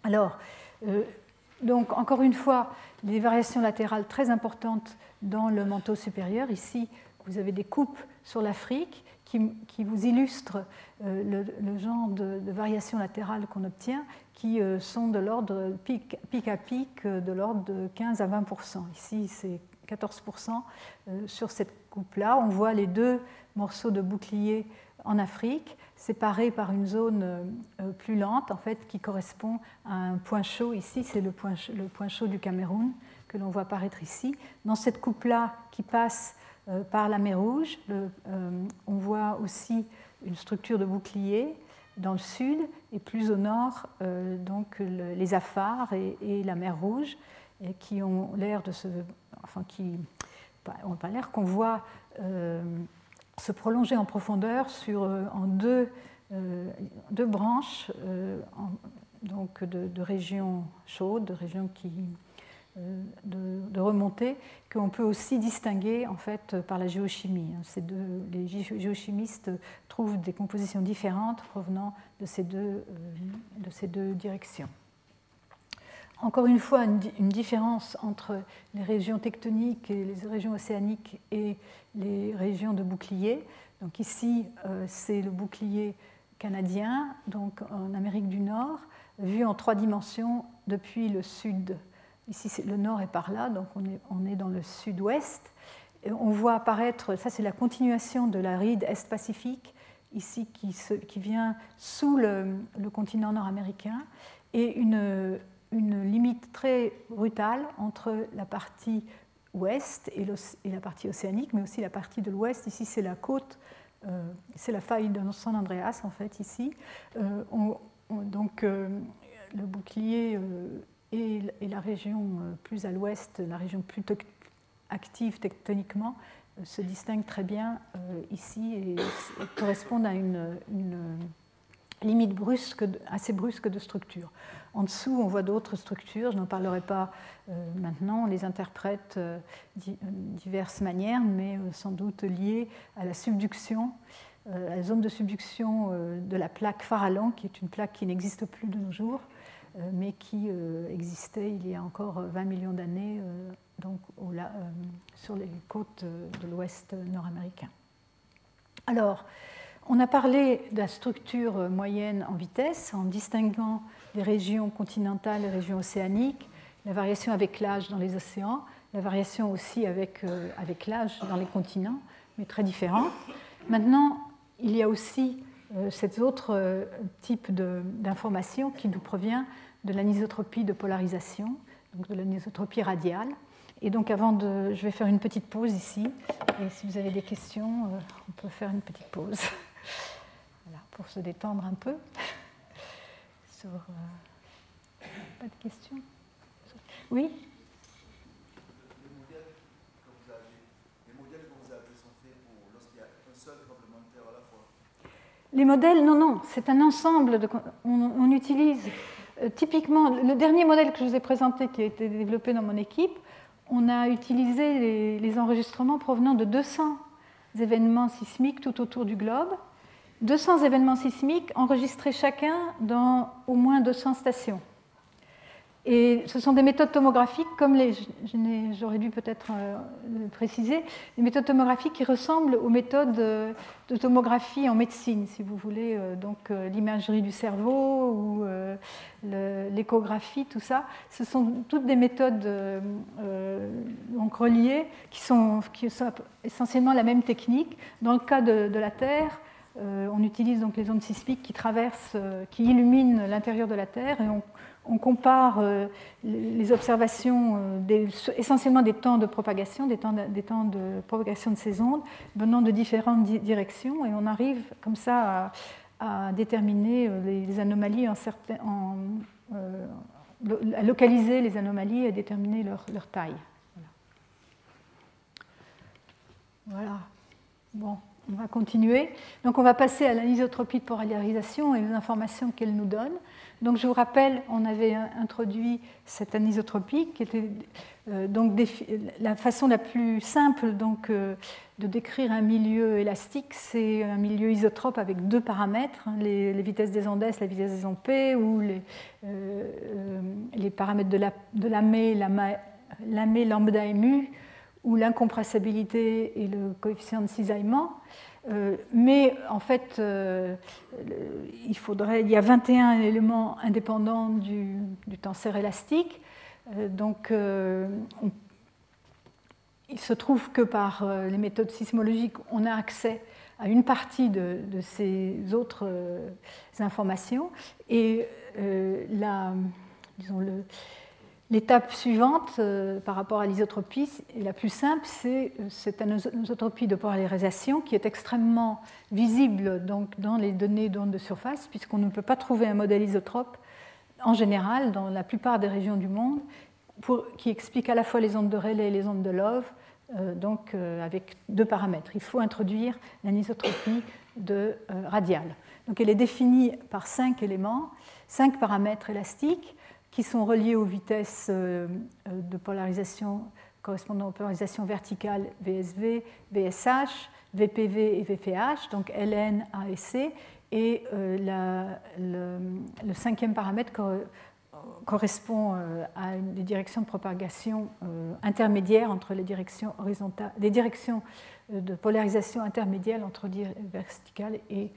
Alors, donc encore une fois, des variations latérales très importantes dans le manteau supérieur. Ici, vous avez des coupes sur l'Afrique qui, vous illustrent le, genre de, de variations latérales qu'on obtient, qui sont de l'ordre pic, à pic de l'ordre de 15 à 20% Ici, c'est 14% sur cette coupe-là. On voit les deux morceaux de bouclier en Afrique, séparés par une zone euh, plus lente, en fait, qui correspond à un point chaud. Ici, c'est le point, le point chaud du Cameroun que l'on voit apparaître ici. Dans cette coupe-là qui passe euh, par la mer Rouge, euh, on voit aussi une structure de bouclier dans le sud et plus au nord, donc les Afars et, la mer Rouge, qui ont l'air de se, enfin qui ont pas l'air qu'on voit se prolonger en profondeur euh, en deux, euh, branches euh, donc de, régions chaudes, de régions qui, de, de, remontée, qu'on peut aussi distinguer en fait par la géochimie. Les géochimistes trouvent des compositions différentes provenant de ces deux, de ces deux directions encore une fois une, différence entre les régions tectoniques et les régions océaniques et les régions de bouclier. Donc ici, euh, c'est le bouclier canadien, donc en Amérique du Nord, vu en trois dimensions depuis le sud. Ici, le nord est par là, donc on est, dans le sud-ouest. On voit apparaître, ça c'est la continuation de la ride Est-Pacifique, ici qui, vient sous le, continent nord-américain, et une, une limite très brutale entre la partie ouest et, la partie océanique, mais aussi la partie de l'ouest. Ici, c'est la côte, euh, c'est la faille de San Andreas, en fait, ici. Euh, donc, euh, le bouclier et, la région plus à l'ouest, la région plus active tectoniquement, se distinguent très bien ici et, correspondent à une, limite brusque, assez brusque de structure. En dessous, on voit d'autres structures, je n'en parlerai pas euh, maintenant, on les interprète euh, diverses manières, mais euh, sans doute liées à la subduction, à la zone de subduction de la plaque Farallon, qui est une plaque qui n'existe plus de nos jours, mais qui existait il y a encore 20 millions d'années donc, sur les côtes de l'ouest nord-américain. Alors, on a parlé de la structure moyenne en vitesse en distinguant les régions continentales et régions océaniques, la variation avec l'âge dans les océans, la variation aussi avec, euh, avec l'âge dans les continents, mais très différents. Maintenant, il y a aussi euh, cet autre euh, type d'information qui nous provient de l'anisotropie de polarisation, donc de l'anisotropie radiale. Et donc avant de... Je vais faire une petite pause ici, et si vous avez des questions, on peut faire une petite pause. Voilà, pour se détendre un peu. Euh, Pas de questions? Oui? Les modèles, non, non, c'est un ensemble. On, utilise euh, typiquement le dernier modèle que je vous ai présenté, qui a été développé dans mon équipe. On a utilisé les enregistrements provenant de 200 événements sismiques tout autour du globe. 200 événements sismiques enregistrés chacun dans au moins 200 stations. Et ce sont des méthodes tomographiques, comme les, j'aurais dû peut-être euh, le préciser, des méthodes tomographiques qui ressemblent aux méthodes euh, de tomographie en médecine, si vous voulez, euh, donc l'imagerie du cerveau ou l'échographie, tout ça. Ce sont toutes des méthodes reliées qui sont, qui sont, essentiellement la même technique. Dans le cas de, de la Terre, on utilise donc les ondes sismiques qui traversent, qui illuminent l'intérieur de la Terre et on on compare euh, les observations euh, essentiellement des temps de propagation, des temps de, propagation de ces ondes venant de différentes directions, et on arrive comme ça à, déterminer euh, les, anomalies à localiser les anomalies et à déterminer leur, taille. Voilà. Bon, on va continuer. Donc on va passer à l'anisotropie de polarisation et les informations qu'elle nous donne. Donc je vous rappelle, on avait introduit cette anisotropie qui était euh, donc la façon la plus simple donc, euh, de décrire un milieu élastique, c'est un milieu isotrope avec deux paramètres, hein, les, vitesses des ondes S, la vitesse des ondes P, ou les, euh, les paramètres de la, de la lambda et mu, ou l'incompressibilité et le coefficient de cisaillement. Euh, mais en fait, euh, il, faudrait, il y a 21 éléments indépendants du, tenseur élastique. Euh, donc, il se trouve que par les méthodes sismologiques, on a accès à une partie de, ces autres informations. Et la, disons, le, L'étape suivante euh, par rapport à l'isotropie, la plus simple, c'est euh, cette anisotropie de polarisation qui est extrêmement visible donc, dans les données d'ondes de surface, puisqu'on ne peut pas trouver un modèle isotrope en général dans la plupart des régions du monde qui explique à la fois les ondes de Rayleigh et les ondes de Love, euh, donc avec deux paramètres. Il faut introduire l'anisotropie de radiale. Donc elle est définie par cinq éléments, cinq paramètres élastiques qui sont reliés aux vitesses euh, euh, de polarisation correspondant aux polarisations verticales VSV, VSH, VPV et VPH, donc LN, A et C. Et euh, le, cinquième paramètre correspond à des directions de propagation intermédiaires entre les directions, horizontales, des directions de polarisation intermédiaires entre verticales et,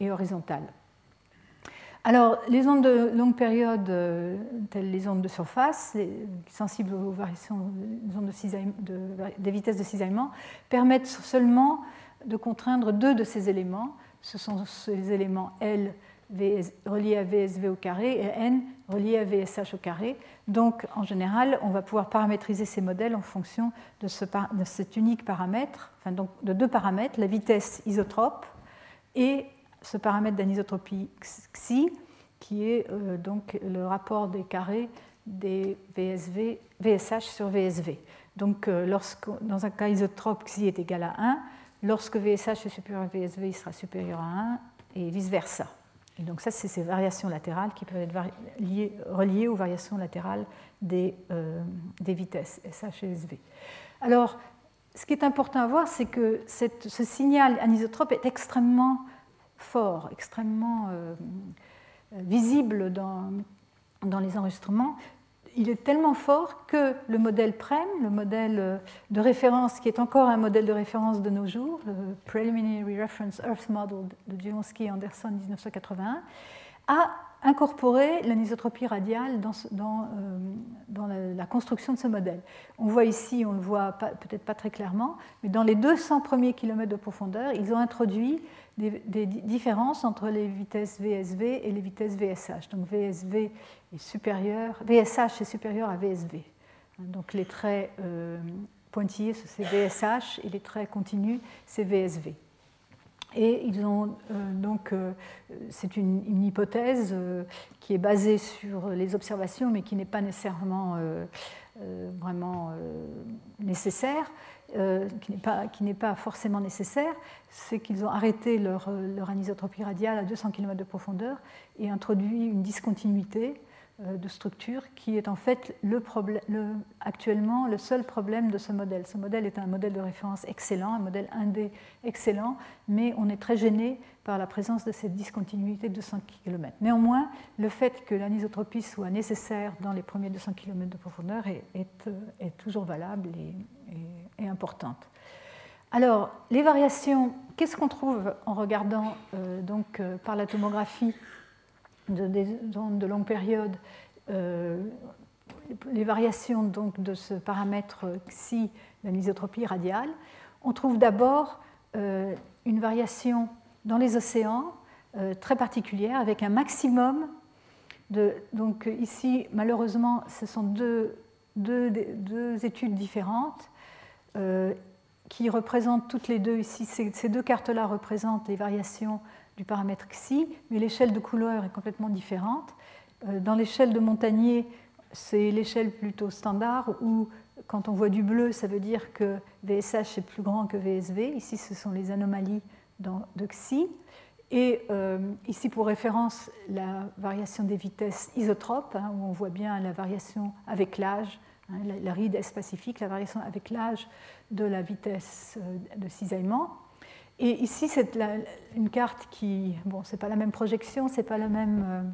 et horizontales. Alors, les ondes de longue période, euh, telles les ondes de surface, sensibles aux variations des vitesses de cisaillement, permettent seulement de contraindre deux de ces éléments. Ce sont ces éléments L reliés à VSV au carré et N reliés à VSH au carré. Donc, en général, on va pouvoir paramétriser ces modèles en fonction de, cet unique paramètre, enfin donc de deux paramètres, la vitesse isotrope et ce paramètre d'anisotropie xi, qui est euh, donc le rapport des carrés des VSH sur VSV. Donc, euh, lorsque, dans un cas isotrope, xi est égal à 1, lorsque VSH est supérieur à VSV, il sera supérieur à 1, et vice-versa. Et donc, ça, c'est ces variations latérales qui peuvent être liées, reliées aux variations latérales des, euh, des vitesses SH et SV. Alors, ce qui est important à voir, c'est que ce signal anisotrope est extrêmement fort, extrêmement euh, visible dans, dans, les enregistrements, il est tellement fort que le modèle PREM, le modèle de référence qui est encore un modèle de référence de nos jours, le Preliminary Reference Earth Model de Jonsky et Anderson 1981, a incorporer l'anisotropie radiale dans, dans, euh, dans la, construction de ce modèle. On voit ici, on le voit peut-être pas très clairement, mais dans les 200 premiers kilomètres de profondeur, ils ont introduit des, différences entre les vitesses VSV et les vitesses VSH. Donc VSV est supérieur, VSH est supérieur à VSV. Donc les traits euh, pointillés, c'est VSH, et les traits continus, c'est VSV. Et ils ont euh, donc, euh, c'est une, hypothèse euh, qui est basée sur les observations, mais qui n'est pas nécessairement vraiment nécessaire, qui n'est pas, pas forcément nécessaire, c'est qu'ils ont arrêté leur, leur anisotropie radiale à 200 km de profondeur et introduit une discontinuité euh, de structure qui est en fait le actuellement le seul problème de ce modèle. Ce modèle est un modèle de référence excellent, un modèle indé excellent, mais on est très gêné par la présence de cette discontinuité de 200 km. Néanmoins, le fait que l'anisotropie soit nécessaire dans les premiers 200 km de profondeur est, est, toujours valable et, importante. Alors, les variations, qu'est-ce qu'on trouve en regardant euh, donc, euh, par la tomographie de, des ondes de longue période, euh, les variations donc de ce paramètre xi, l'anisotropie radiale, on trouve d'abord euh, une variation dans les océans euh, très particulière avec un maximum de. Donc ici, malheureusement, ce sont deux, deux, deux études différentes qui représentent toutes les deux ici. Ces deux cartes-là représentent les variations du paramètre xi, mais l'échelle de couleur est complètement différente. Euh, dans l'échelle de Montagnier, c'est l'échelle plutôt standard où quand on voit du bleu, ça veut dire que VSH est plus grand que VSV. Ici, ce sont les anomalies de Xi. Et euh, ici, pour référence, la variation des vitesses isotropes, hein, où on voit bien la variation avec l'âge, hein, la, ride est-pacifique, la variation avec l'âge de la vitesse euh, de cisaillement. Et ici, c'est une carte qui, bon, c'est pas la même projection, c'est pas la même,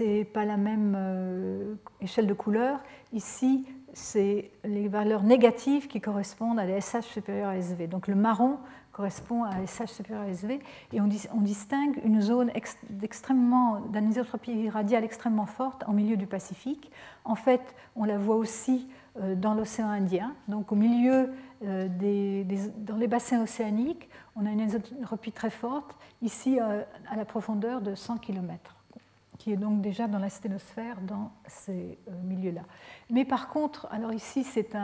euh, pas la même échelle de couleur. Ici, c'est les valeurs négatives qui correspondent à des SH supérieurs à SV. Donc le marron correspond à SH supérieur à SV, et on, distingue une zone extrêmement d'anisotropie radiale extrêmement forte en milieu du Pacifique. En fait, on la voit aussi euh, dans l'océan Indien, donc au milieu euh, dans les bassins océaniques, on a une anisotropie très forte, ici euh, à la profondeur de 100 km qui est donc déjà dans la sténosphère dans ces milieux-là. Mais par contre, alors ici c'est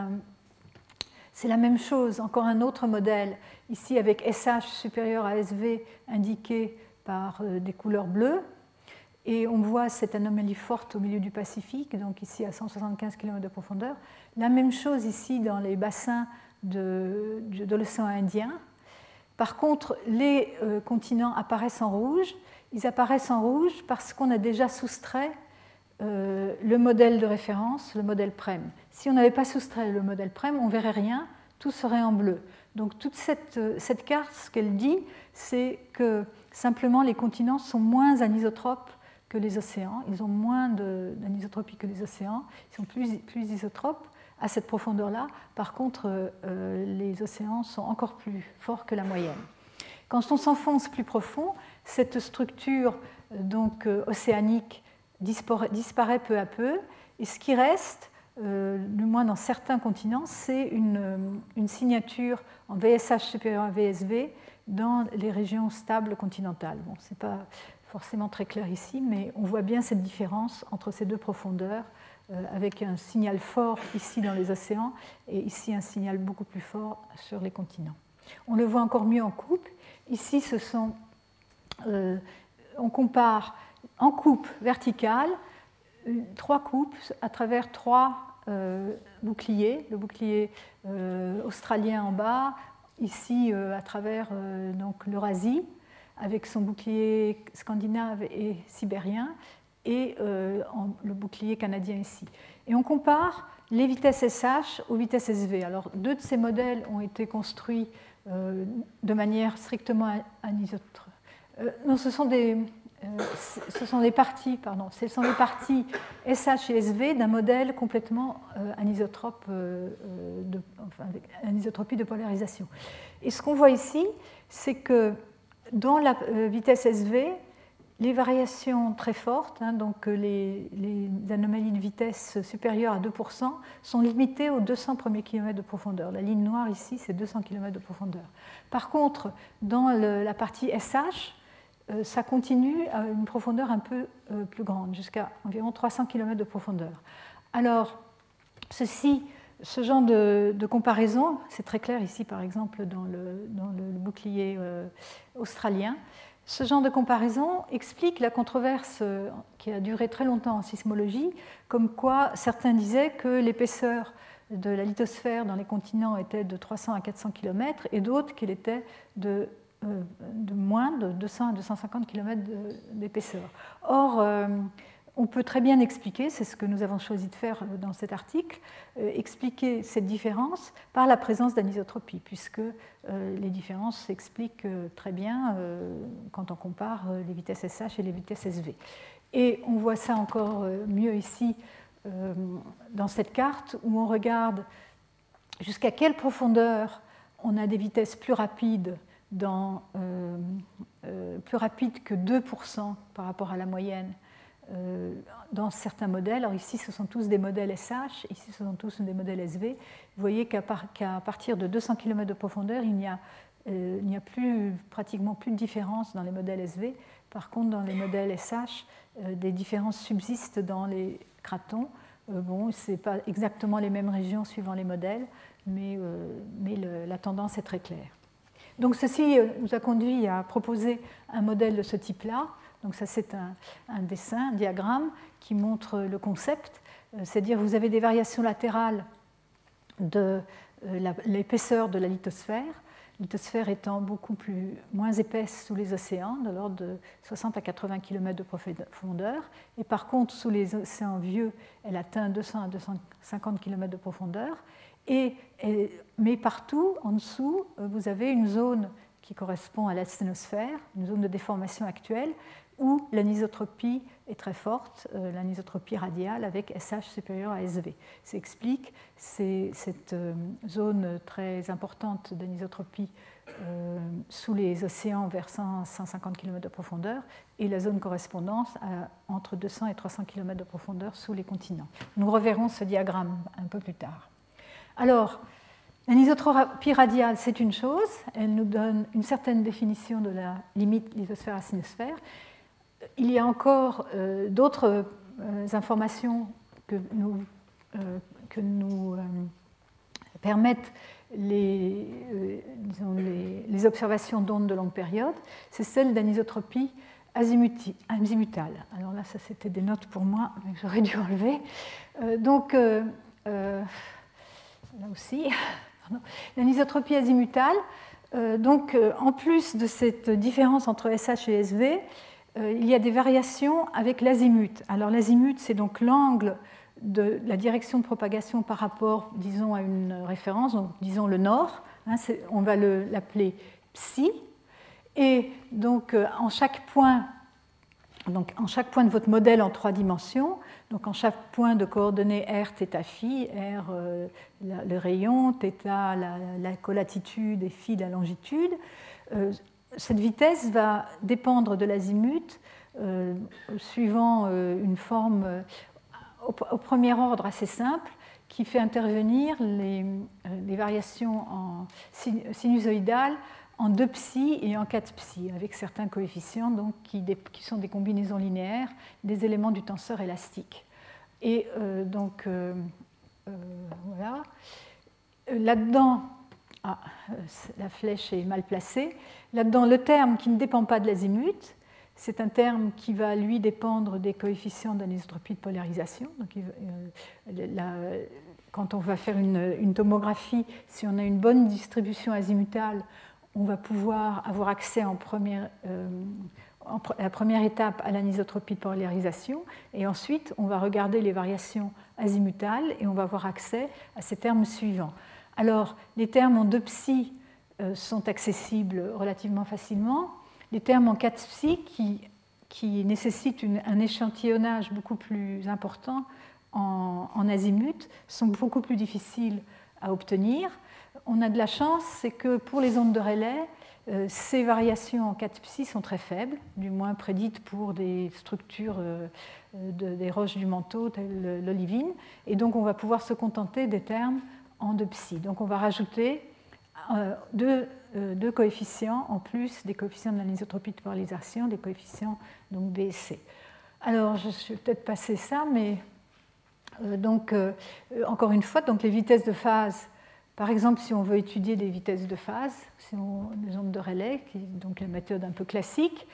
c'est la même chose, encore un autre modèle, ici avec SH supérieur à SV indiqué par euh, des couleurs bleues. Et on voit cette anomalie forte au milieu du Pacifique, donc ici à 175 km de profondeur. La même chose ici dans les bassins de, l'océan Indien. Par contre, les euh, continents apparaissent en rouge. Ils apparaissent en rouge parce qu'on a déjà soustrait euh, le modèle de référence, le modèle PREM. Si on n'avait pas soustrait le modèle PREM, on verrait rien, tout serait en bleu. Donc toute cette, euh, cette carte, ce qu'elle dit, c'est que simplement les continents sont moins anisotropes que les océans, ils ont moins d'anisotropie que les océans, ils sont plus, plus isotropes à cette profondeur-là. Par contre, euh, les océans sont encore plus forts que la moyenne. Quand on s'enfonce plus profond, cette structure donc, océanique disparaît peu à peu. Et ce qui reste, euh, du moins dans certains continents, c'est une, euh, signature en VSH supérieur à VSV dans les régions stables continentales. Bon, ce n'est pas forcément très clair ici, mais on voit bien cette différence entre ces deux profondeurs, euh, avec un signal fort ici dans les océans et ici un signal beaucoup plus fort sur les continents. On le voit encore mieux en coupe. Ici, sont, on compare en coupe verticale, trois coupes à travers trois euh, boucliers. Le bouclier euh, australien en bas, ici euh, à travers donc l'Eurasie, avec son bouclier scandinave et sibérien, et le bouclier canadien ici. Et on compare les vitesses SH aux vitesses SV. Alors, deux de ces modèles ont été construits de manière strictement anisotrope. non, ce sont des, euh, ce sont des parties, pardon, ce sont parties SH et SV d'un modèle complètement euh, anisotrope, euh, de, avec anisotropie de polarisation. Et ce qu'on voit ici, c'est que dans la vitesse SV, les variations très fortes, hein, donc les, les, anomalies de vitesse supérieures à 2%, sont limitées aux 200 premiers kilomètres de profondeur. La ligne noire ici, c'est 200 km de profondeur. Par contre, dans la partie SH, euh, ça continue à une profondeur un peu euh, plus grande, jusqu'à environ 300 km de profondeur. Alors, ceci, ce genre de, comparaison, c'est très clair ici par exemple dans le, bouclier euh, australien, ce genre de comparaison explique la controverse qui a duré très longtemps en sismologie, comme quoi certains disaient que l'épaisseur de la lithosphère dans les continents était de 300 à 400 km et d'autres qu'elle était de euh, de moins de 200 à 250 km d'épaisseur. Or, euh, on peut très bien expliquer, c'est ce que nous avons choisi de faire dans cet article, euh, expliquer cette différence par la présence d'anisotropie, puisque les différences s'expliquent très bien quand on compare les vitesses SH et les vitesses SV. Et on voit ça encore mieux ici dans cette carte où on regarde jusqu'à quelle profondeur on a des vitesses plus rapides euh, euh, plus rapide que 2% par rapport à la moyenne euh, dans certains modèles. Alors ici, ce sont tous des modèles SH, ici, ce sont tous des modèles SV. Vous voyez qu'à partir de 200 km de profondeur, il n'y a, plus, pratiquement plus de différence dans les modèles SV. Par contre, dans les modèles SH, des différences subsistent dans les cratons. bon, ce n'est pas exactement les mêmes régions suivant les modèles, mais, la tendance est très claire. Donc ceci euh, nous a conduit à proposer un modèle de ce type-là, Donc ça c'est un, dessin, un diagramme qui montre le concept, c'est-à-dire vous avez des variations latérales de l'épaisseur de la lithosphère lithosphère étant beaucoup plus, moins épaisse sous les océans, de l'ordre de 60 à 80 km de profondeur. Et par contre, sous les océans vieux, elle atteint 200 à 250 km de profondeur. Et, mais partout, en dessous, vous avez une zone qui correspond à la sténosphère, une zone de déformation actuelle, où l'anisotropie est très forte, euh, l'anisotropie radiale avec SH supérieur à SV. Ça explique cette euh, zone très importante d'anisotropie euh, sous les océans versant 150 km de profondeur et la zone correspondante entre 200 et 300 km de profondeur sous les continents. Nous reverrons ce diagramme un peu plus tard. Alors, L'anisotropie radiale, c'est une chose, elle nous donne une certaine définition de la limite lithosphère à sinosphère, il y a encore euh, d'autres euh, informations que nous, euh, que nous permettent les, les, observations d'ondes de longue période, c'est celle d'anisotropie azimutale. Alors là, ça c'était des notes pour moi, mais j'aurais dû enlever. donc, là aussi, l'anisotropie azimutale, donc en plus de cette différence entre SH et SV, il y a des variations avec l'azimut. Alors l'azimut, c'est donc l'angle de la direction de propagation par rapport, disons, à une référence, donc disons le nord. Hein, on va l'appeler psi. Et donc euh, en chaque point, donc en chaque point de votre modèle en trois dimensions, donc en chaque point de coordonnées r, θ, phi, r euh, le rayon, θ la, la colatitude et phi la longitude, cette vitesse va dépendre de l'azimut euh, suivant euh, une forme euh, au, premier ordre assez simple qui fait intervenir les, variations en sinusoïdales en 2 psi et en 4 psi, avec certains coefficients qui, sont des combinaisons linéaires des éléments du tenseur élastique. Et donc, voilà. Là-dedans, ah, la flèche est mal placée. Là-dedans, le terme qui ne dépend pas de l'azimut, c'est un terme qui va, lui, dépendre des coefficients d'anisotropie de polarisation. Euh, quand on va faire une, tomographie, si on a une bonne distribution azimutale, on va pouvoir avoir accès en euh, la première étape à l'anisotropie de polarisation, et ensuite on va regarder les variations azimutales et on va avoir accès à ces termes suivants. Alors, les termes en 2 psi euh, sont accessibles relativement facilement. Les termes en 4 psi qui, nécessitent un échantillonnage beaucoup plus important en, azimut sont beaucoup plus difficiles à obtenir. On a de la chance, c'est que pour les ondes de relais, euh, ces variations en 4 psi sont très faibles, du moins prédites pour des structures euh, des roches du manteau telles l'olivine, et donc on va pouvoir se contenter des termes en 2 psi. Donc on va rajouter euh, euh, deux, coefficients en plus des coefficients de l'anisotropie de polarisation, des coefficients donc B et C. Alors, je vais peut-être passer ça, mais euh, donc, encore une fois, donc les vitesses de phase, par exemple, si on veut étudier des vitesses de phase, si on, les ondes de relais, qui est donc la méthode un peu classique,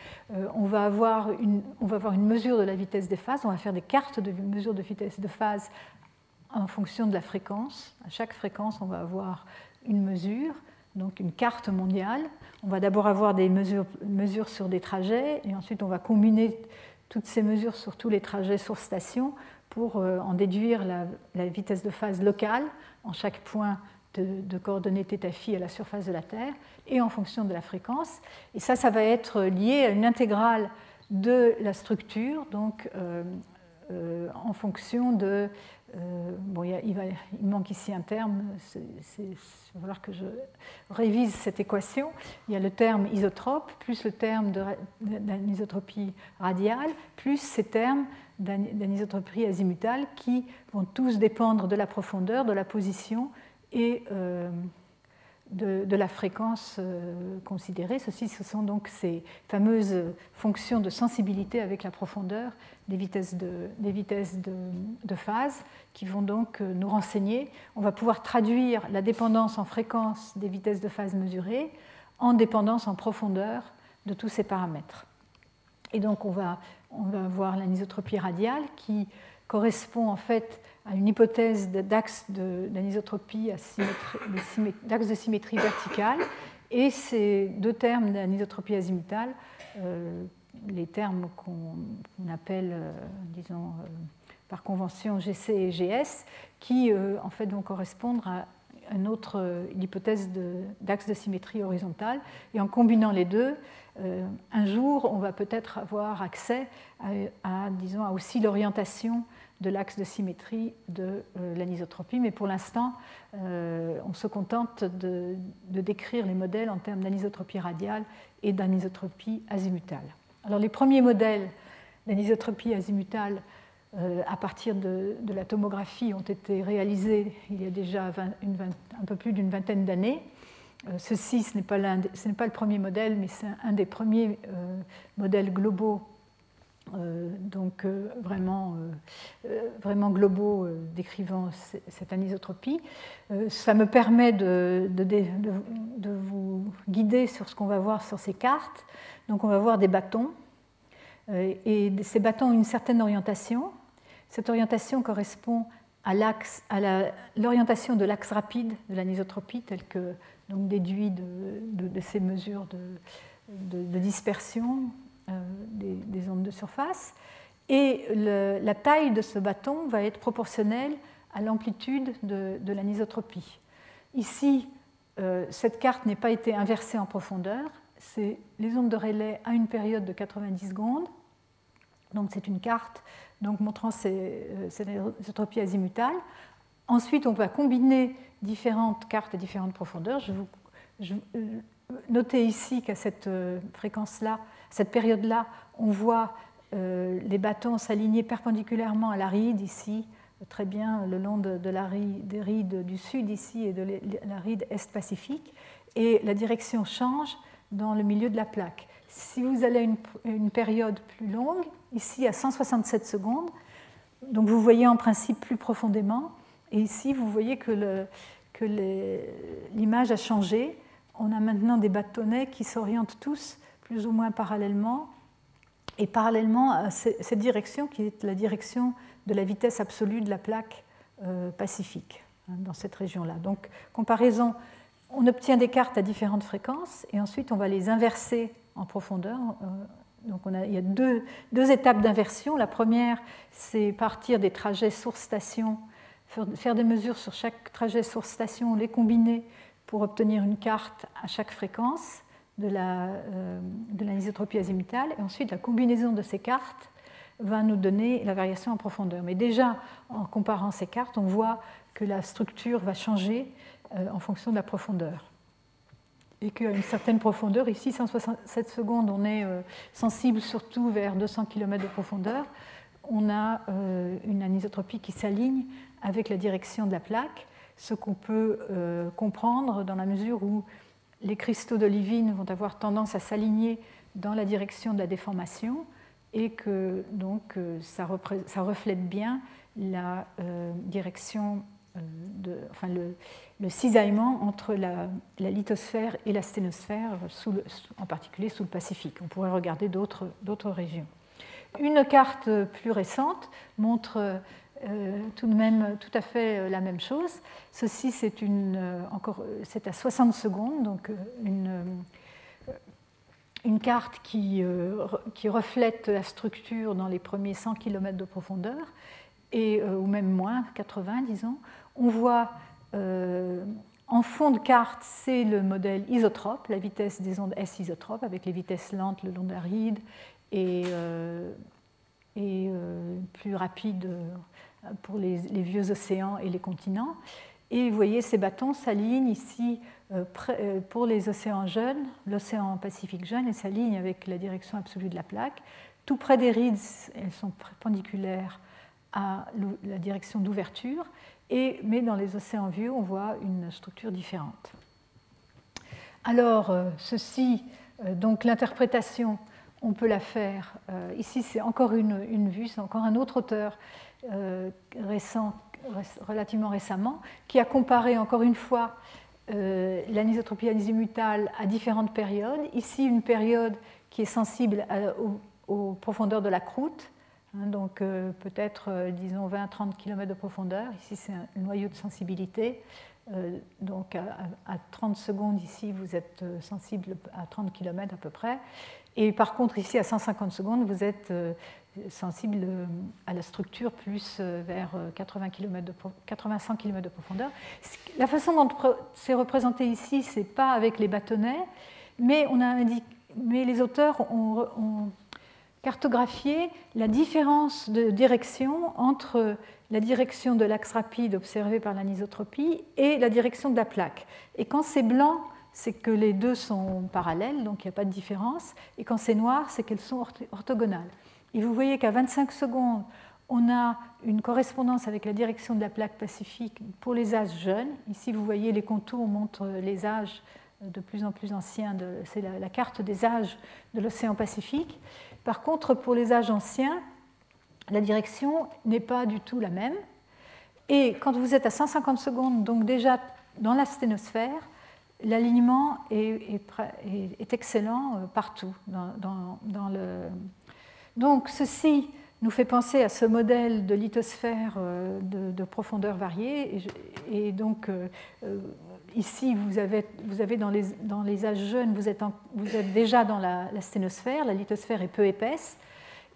on, va avoir une, on va avoir une mesure de la vitesse des phases, on va faire des cartes de mesure de vitesse de phase en fonction de la fréquence. À chaque fréquence, on va avoir une mesure, donc une carte mondiale. On va d'abord avoir des mesures, sur des trajets et ensuite on va combiner toutes ces mesures sur tous les trajets sur station pour euh, en déduire la, vitesse de phase locale en chaque point de, coordonnées θ à la surface de la Terre et en fonction de la fréquence. Et ça, ça va être lié à une intégrale de la structure, donc euh, euh, en fonction de euh, bon, il, manque ici un terme, il va falloir que je révise cette équation. Il y a le terme isotrope, plus le terme d'anisotropie radiale, plus ces termes d'anisotropie azimutale qui vont tous dépendre de la profondeur, de la position et euh, de, la fréquence euh, considérée. Ceci, ce sont donc ces fameuses fonctions de sensibilité avec la profondeur des vitesses de, des vitesses de, phase qui vont donc euh, nous renseigner. On va pouvoir traduire la dépendance en fréquence des vitesses de phase mesurées en dépendance en profondeur de tous ces paramètres. Et donc on va, on va voir l'anisotropie radiale qui correspond en fait à une hypothèse d'axe d'anisotropie, d'axe de symétrie verticale. Et ces deux termes d'anisotropie azimutale, euh, les termes qu'on appelle, euh, disons, euh, par convention GC et GS, qui en fait vont correspondre à une autre hypothèse d'axe de, symétrie horizontale. Et en combinant les deux, un jour, on va peut-être avoir accès à, à, disons, à aussi l'orientation de l'axe de symétrie de euh, l'anisotropie, mais pour l'instant, euh, on se contente de, décrire les modèles en termes d'anisotropie radiale et d'anisotropie azimutale. Alors les premiers modèles d'anisotropie azimutale euh, à partir de, la tomographie ont été réalisés il y a déjà un peu plus d'une vingtaine d'années. ceci, ce n'est pas, le premier modèle, mais c'est un des premiers modèles globaux donc euh, vraiment, euh, vraiment globaux décrivant cette anisotropie. ça me permet de, vous guider sur ce qu'on va voir sur ces cartes. Donc on va voir des bâtons, et ces bâtons ont une certaine orientation. Cette orientation correspond à l'orientation de l'axe rapide de l'anisotropie, tel que donc, déduit de, ces mesures de, dispersion euh, des, ondes de surface. Et la taille de ce bâton va être proportionnelle à l'amplitude de, l'anisotropie. Ici, euh, cette carte n'est pas été inversée en profondeur. C'est les ondes de relais à une période de 90 secondes. Donc c'est une carte donc, montrant euh, cette anisotropie azimutale. Ensuite, on va combiner différentes cartes à différentes profondeurs. Je vous, notez ici qu'à cette fréquence-là, cette période-là, on voit euh, les bâtons s'aligner perpendiculairement à la ride ici, très bien le long de, la ride, des rides du sud ici et de la ride est-pacifique, et la direction change dans le milieu de la plaque. Si vous allez à une, une, période plus longue, ici à 167 secondes, donc vous voyez en principe plus profondément, et ici vous voyez que l'image a changé. On a maintenant des bâtonnets qui s'orientent tous plus ou moins parallèlement, et parallèlement à cette direction qui est la direction de la vitesse absolue de la plaque euh, pacifique hein, dans cette région-là. Donc, comparaison, on obtient des cartes à différentes fréquences et ensuite on va les inverser en profondeur. Euh, donc on a, il y a deux, deux étapes d'inversion. La première, c'est partir des trajets source-station, faire des mesures sur chaque trajet source-station, les combiner pour obtenir une carte à chaque fréquence de euh, l'anisotropie la, azimutale. Et ensuite, la combinaison de ces cartes va nous donner la variation en profondeur. Mais déjà, en comparant ces cartes, on voit que la structure va changer euh, en fonction de la profondeur. Et qu'à une certaine profondeur, ici 167 secondes, on est euh, sensible surtout vers 200 km de profondeur, on a une anisotropie qui s'aligne avec la direction de la plaque, ce qu'on peut comprendre dans la mesure où les cristaux d'olivine vont avoir tendance à s'aligner dans la direction de la déformation et que donc euh, ça, reflète bien la euh, direction, euh, enfin le, cisaillement entre la, lithosphère et la sténosphère, en particulier sous le Pacifique. On pourrait regarder d'autres régions. Une carte plus récente montre euh, tout de même tout à fait euh, la même chose. Ceci, c'est euh, encore, c'est à 60 secondes, donc une, une carte qui, qui, reflète la structure dans les premiers 100 km de profondeur, et, ou même moins, 80 disons. On voit en fond de carte, c'est le modèle isotrope, la vitesse des ondes S isotropes, avec les vitesses lentes le long de la ride et, et plus rapides pour les, vieux océans et les continents. Et vous voyez, ces bâtons s'alignent ici euh, euh, pour les océans jeunes, l'océan Pacifique jeune, et s'alignent avec la direction absolue de la plaque. Tout près des rides, elles sont perpendiculaires à la direction d'ouverture, mais dans les océans vieux, on voit une structure différente. Alors, euh, ceci, donc l'interprétation, on peut la faire. ici, c'est encore une, une vue, c'est encore un autre auteur euh, relativement récemment, qui a comparé encore une fois euh, l'anisotropie azimutale à différentes périodes. Ici, une période qui est sensible aux profondeurs de la croûte, hein, donc peut-être, disons, 20-30 km de profondeur. Ici, c'est un noyau de sensibilité. donc à, 30 secondes, ici, vous êtes sensible à 30 km à peu près. Et par contre, ici, à 150 secondes, vous êtes sensible euh, à la structure plus euh, vers 80 euh, km de, 80-100 km de profondeur. La façon dont c'est représenté ici, ce n'est pas avec les bâtonnets, mais, on a mais les auteurs ont, ont, cartographié la différence de direction entre la direction de l'axe rapide observé par l'anisotropie et la direction de la plaque. Et quand c'est blanc, c'est que les deux sont parallèles, donc il n'y a pas de différence, et quand c'est noir, c'est qu'elles sont orthogonales. Et vous voyez qu'à 25 secondes, on a une correspondance avec la direction de la plaque pacifique pour les âges jeunes. Ici, vous voyez les contours montrent les âges de plus en plus anciens. C'est la, carte des âges de l'océan Pacifique. Par contre, pour les âges anciens, la direction n'est pas du tout la même. Et quand vous êtes à 150 secondes, donc déjà dans la sténosphère, l'alignement est, excellent euh, partout dans le, donc ceci nous fait penser à ce modèle de lithosphère euh, de, profondeur variée. Et, donc euh, euh, ici, vous avez, vous avez dans, les, dans, les, âges jeunes, vous êtes, vous êtes déjà dans la, sténosphère, la lithosphère est peu épaisse.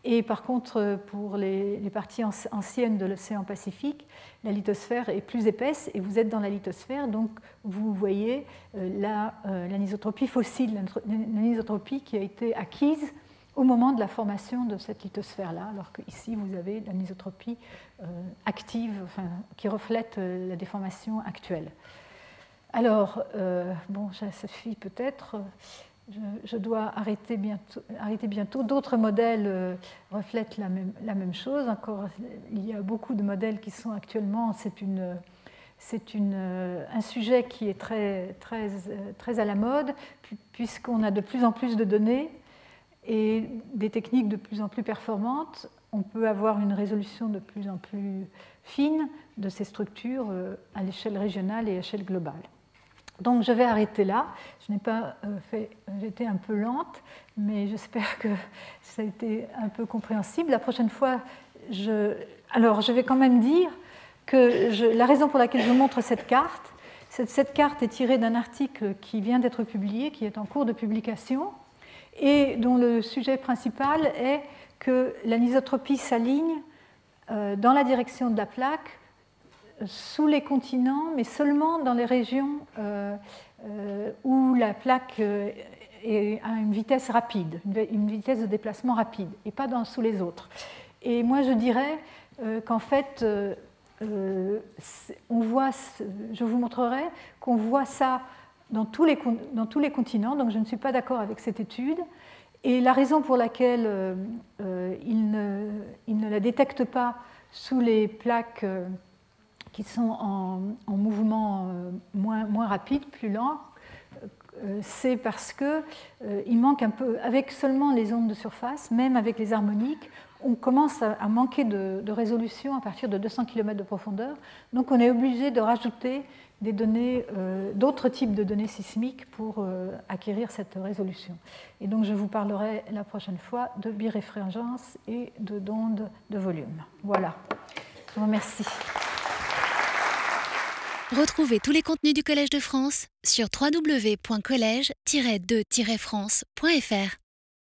Et par contre, pour les, parties anciennes de l'océan Pacifique, la lithosphère est plus épaisse et vous êtes dans la lithosphère, donc vous voyez l'anisotropie fossile, l'anisotropie qui a été acquise au moment de la formation de cette lithosphère-là, alors qu'ici vous avez l'anisotropie euh, active qui reflète euh, la déformation actuelle. Alors, euh, bon, ça suffit peut-être. Je, dois arrêter bientôt. D'autres modèles reflètent la même, la même, chose. Encore, il y a beaucoup de modèles qui sont actuellement. C'est une, c'est un sujet qui est très, très, très à la mode, puisqu'on a de plus en plus de données et des techniques de plus en plus performantes, on peut avoir une résolution de plus en plus fine de ces structures euh, à l'échelle régionale et à l'échelle globale. Donc je vais arrêter là. Je n'ai pas euh, fait, j'étais un peu lente, mais j'espère que ça a été un peu compréhensible. La prochaine fois, je, alors je vais quand même dire que la raison pour laquelle je montre cette carte, cette carte est tirée d'un article qui vient d'être publié, qui est en cours de publication, et dont le sujet principal est que l'anisotropie s'aligne euh, dans la direction de la plaque sous les continents, mais seulement dans les régions euh, euh, où la plaque est à une vitesse rapide, une vitesse de déplacement rapide, et pas dans, sous les autres. Et moi, je dirais qu'en fait, on voit, je vous montrerai qu'on voit ça dans tous, les, continents, donc je ne suis pas d'accord avec cette étude. Et la raison pour laquelle euh, euh, il, ne, la détecte pas sous les plaques euh, qui sont en, en mouvement moins, moins, rapide, plus lent, c'est parce qu'il manque un peu, avec seulement les ondes de surface, même avec les harmoniques, on commence à, manquer de, de, résolution à partir de 200 km de profondeur. Donc on est obligé de rajouter des données, euh, d'autres types de données sismiques pour euh, acquérir cette résolution. Et donc je vous parlerai la prochaine fois de biréfringence et de d'ondes de volume. Voilà. Je vous remercie. Retrouvez tous les contenus du Collège de France sur www.colège-2-france.fr.